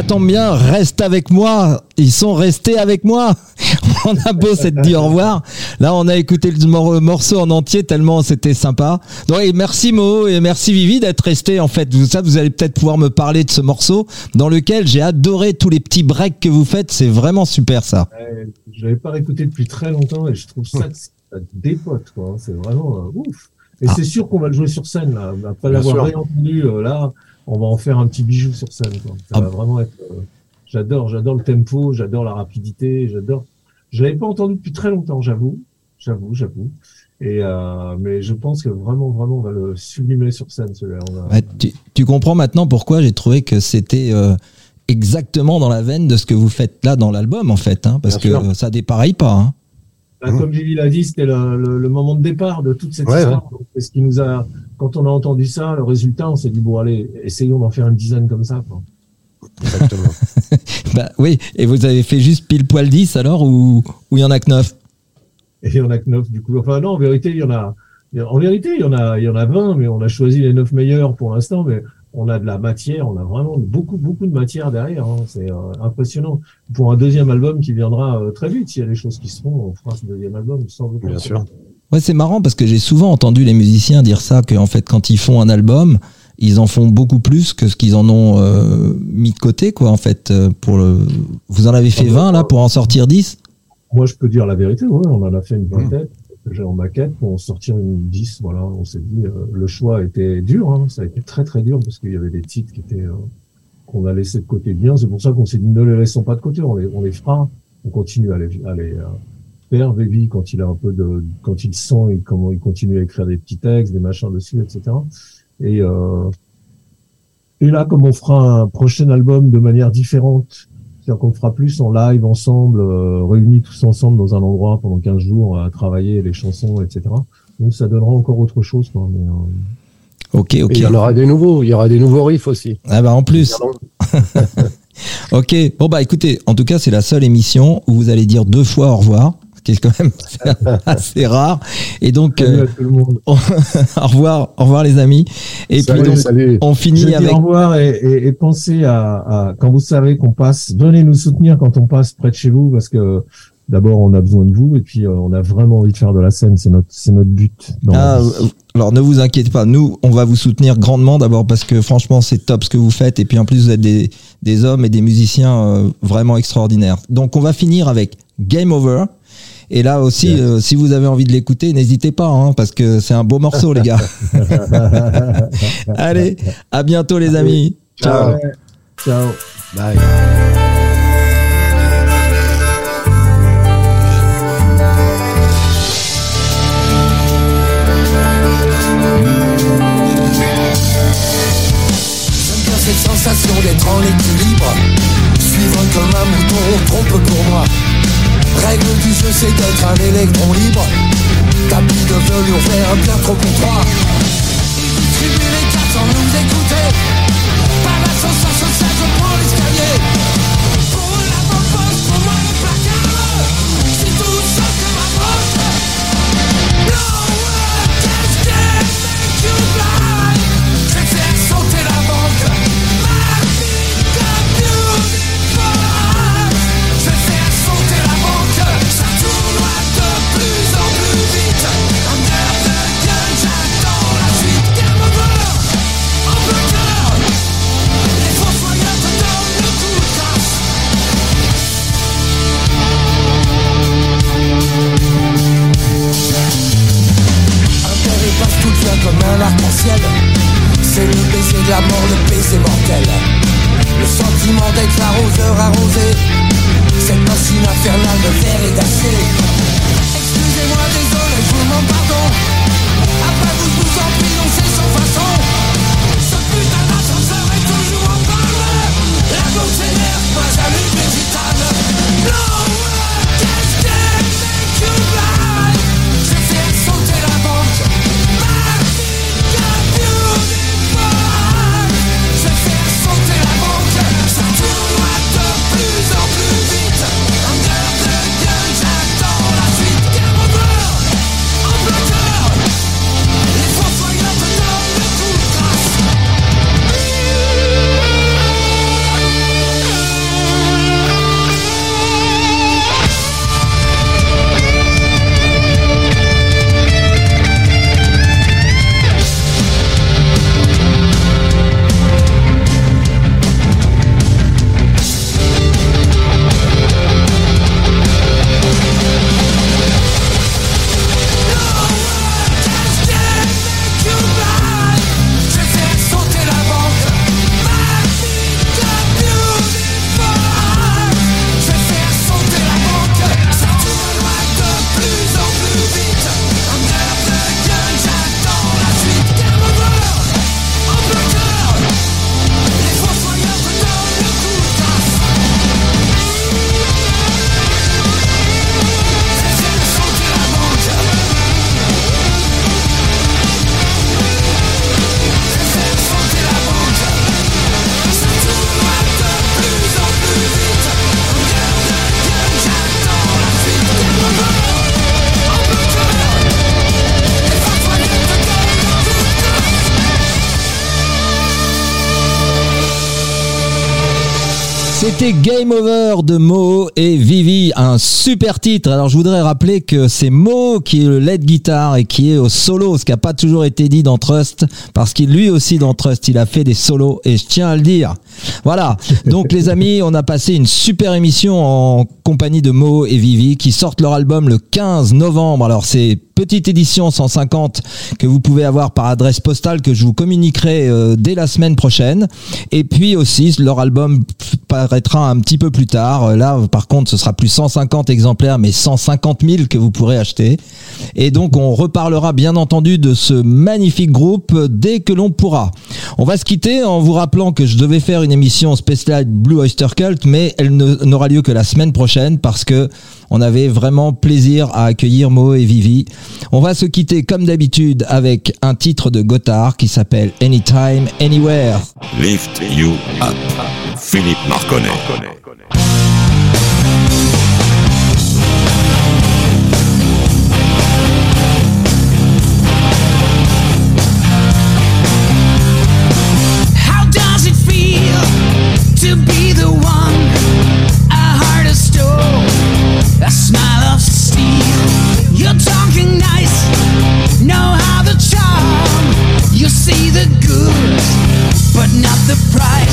Tombe bien, reste avec moi. Ils sont restés avec moi. On a beau s'être dit au revoir. Là, on a écouté le mor- morceau en entier tellement c'était sympa. Donc, et merci Mo et merci Vivi d'être resté. En fait, vous, ça, vous allez peut-être pouvoir me parler de ce morceau dans lequel j'ai adoré tous les petits breaks que vous faites. C'est vraiment super ça. Je l'avais pas réécouté depuis très longtemps et je trouve ça, ça dépote, quoi. C'est vraiment euh, ouf. Et Ah. c'est sûr qu'on va le jouer sur scène, là. Après l'avoir réentendu, euh, là, on va en faire un petit bijou sur scène, quoi. Ça Ah. va vraiment être, euh, j'adore, j'adore le tempo, j'adore la rapidité, j'adore. Je l'avais pas entendu depuis très longtemps, j'avoue. J'avoue, j'avoue. Et, euh, mais je pense que vraiment, vraiment, on va le sublimer sur scène, celui-là. A- Ouais, tu, tu comprends maintenant pourquoi j'ai trouvé que c'était euh, exactement dans la veine de ce que vous faites là dans l'album en fait, hein, parce Bien que sûr. ça dépareille pas. Hein. Bah, Comme Gilles l'a dit, c'était le, le, le moment de départ de toute cette Ouais, histoire. Donc, C'est ce qui nous a, quand on a entendu ça, le résultat, on s'est dit bon allez, essayons d'en faire une dizaine comme ça. Quoi. Exactement. Bah oui, et vous avez fait juste pile poil 10 alors ou ou il y en a que 9 Et il y en a que neuf du coup. Enfin non, en vérité, il y en a. En vérité, il y en a, il y en a 20, mais on a choisi les neuf meilleurs pour l'instant. Mais on a de la matière, on a vraiment beaucoup, beaucoup de matière derrière. hein. C'est euh, impressionnant. Pour un deuxième album qui viendra euh, très vite, s'il y a des choses qui se font, on fera ce deuxième album sans aucun Bien sûr. Ouais, c'est marrant parce que j'ai souvent entendu les musiciens dire ça que en fait quand ils font un album, ils en font beaucoup plus que ce qu'ils en ont euh, mis de côté quoi en fait euh, pour le vous en avez fait Ah bah, 20 là pour en sortir 10 Moi, je peux dire la vérité, ouais, on en a fait une vingtaine. J'ai en maquette pour en sortir une 10. Voilà, on s'est dit, euh, le choix était dur, hein, ça a été très très dur parce qu'il y avait des titres qui étaient euh, qu'on a laissé de côté bien. C'est pour ça qu'on s'est dit, ne les laissons pas de côté, on les, on les fera, on continue à les, à les euh, faire. Baby, quand il a un peu de, quand il sent et comment il continue à écrire des petits textes, des machins dessus, etc. Et euh, et là, comme on fera un prochain album de manière différente, c'est-à-dire qu'on fera plus en live ensemble, euh, réunis tous ensemble dans un endroit pendant 15 jours à travailler les chansons, etc. Donc ça donnera encore autre chose. Quoi. Mais, euh, Ok Et il y en aura des nouveaux. Il y aura des nouveaux riffs aussi. ah bah en plus ok bon bah écoutez en tout cas c'est la seule émission où vous allez dire deux fois au revoir qui est quand même assez rare et donc salut euh, à tout le monde. au revoir au revoir les amis et salut, puis donc salut. on finit avec au revoir et, et, et pensez à, à quand vous savez qu'on passe, venez nous soutenir quand on passe près de chez vous parce que d'abord on a besoin de vous et puis euh, on a vraiment envie de faire de la scène, c'est notre c'est notre but. Dans Ah, euh, alors ne vous inquiétez pas, nous on va vous soutenir grandement d'abord parce que franchement c'est top ce que vous faites et puis en plus vous êtes des, des hommes et des musiciens euh, vraiment extraordinaires. Donc on va finir avec Game Over. Et là aussi, euh, si vous avez envie de l'écouter, n'hésitez pas hein, parce que c'est un beau morceau les gars. Allez, à bientôt les amis. Ciao. Ouais. Ciao. Bye. J'aime bien cette sensation d'être en équilibre Suivre comme un mouton, trompe pour moi Règle du jeu c'est d'être un électron libre. Tapis de velours vert bien trop étroit Distribuer les cartes sans nous écouter C'était Game Over de Mo et Vivi, un super titre. Alors je voudrais rappeler que c'est Mo qui est le lead guitar et qui est au solo, ce qui n'a pas toujours été dit dans Trust, parce qu'il lui aussi dans Trust, il a fait des solos et je tiens à le dire. Voilà. Donc les amis, on a passé une super émission en compagnie de Mo et Vivi qui sortent leur album le 15 novembre. Alors c'est petite édition 150 que vous pouvez avoir par adresse postale que je vous communiquerai euh, dès la semaine prochaine. Et puis aussi, leur album paraîtra un petit peu plus tard. Euh, Là, par contre, ce sera plus 150 exemplaires, mais 150 000 que vous pourrez acheter. Et donc, on reparlera bien entendu de ce magnifique groupe dès que l'on pourra. On va se quitter en vous rappelant que je devais faire une émission spéciale Blue Oyster Cult, mais elle n'aura lieu que la semaine prochaine parce que on avait vraiment plaisir à accueillir Mo et Vivi. On va se quitter comme d'habitude avec un titre de Gotthard qui s'appelle Anytime, Anywhere. Lift You Up. Philippe Marconnet. How does it feel to be the one? A heart of stone, the price.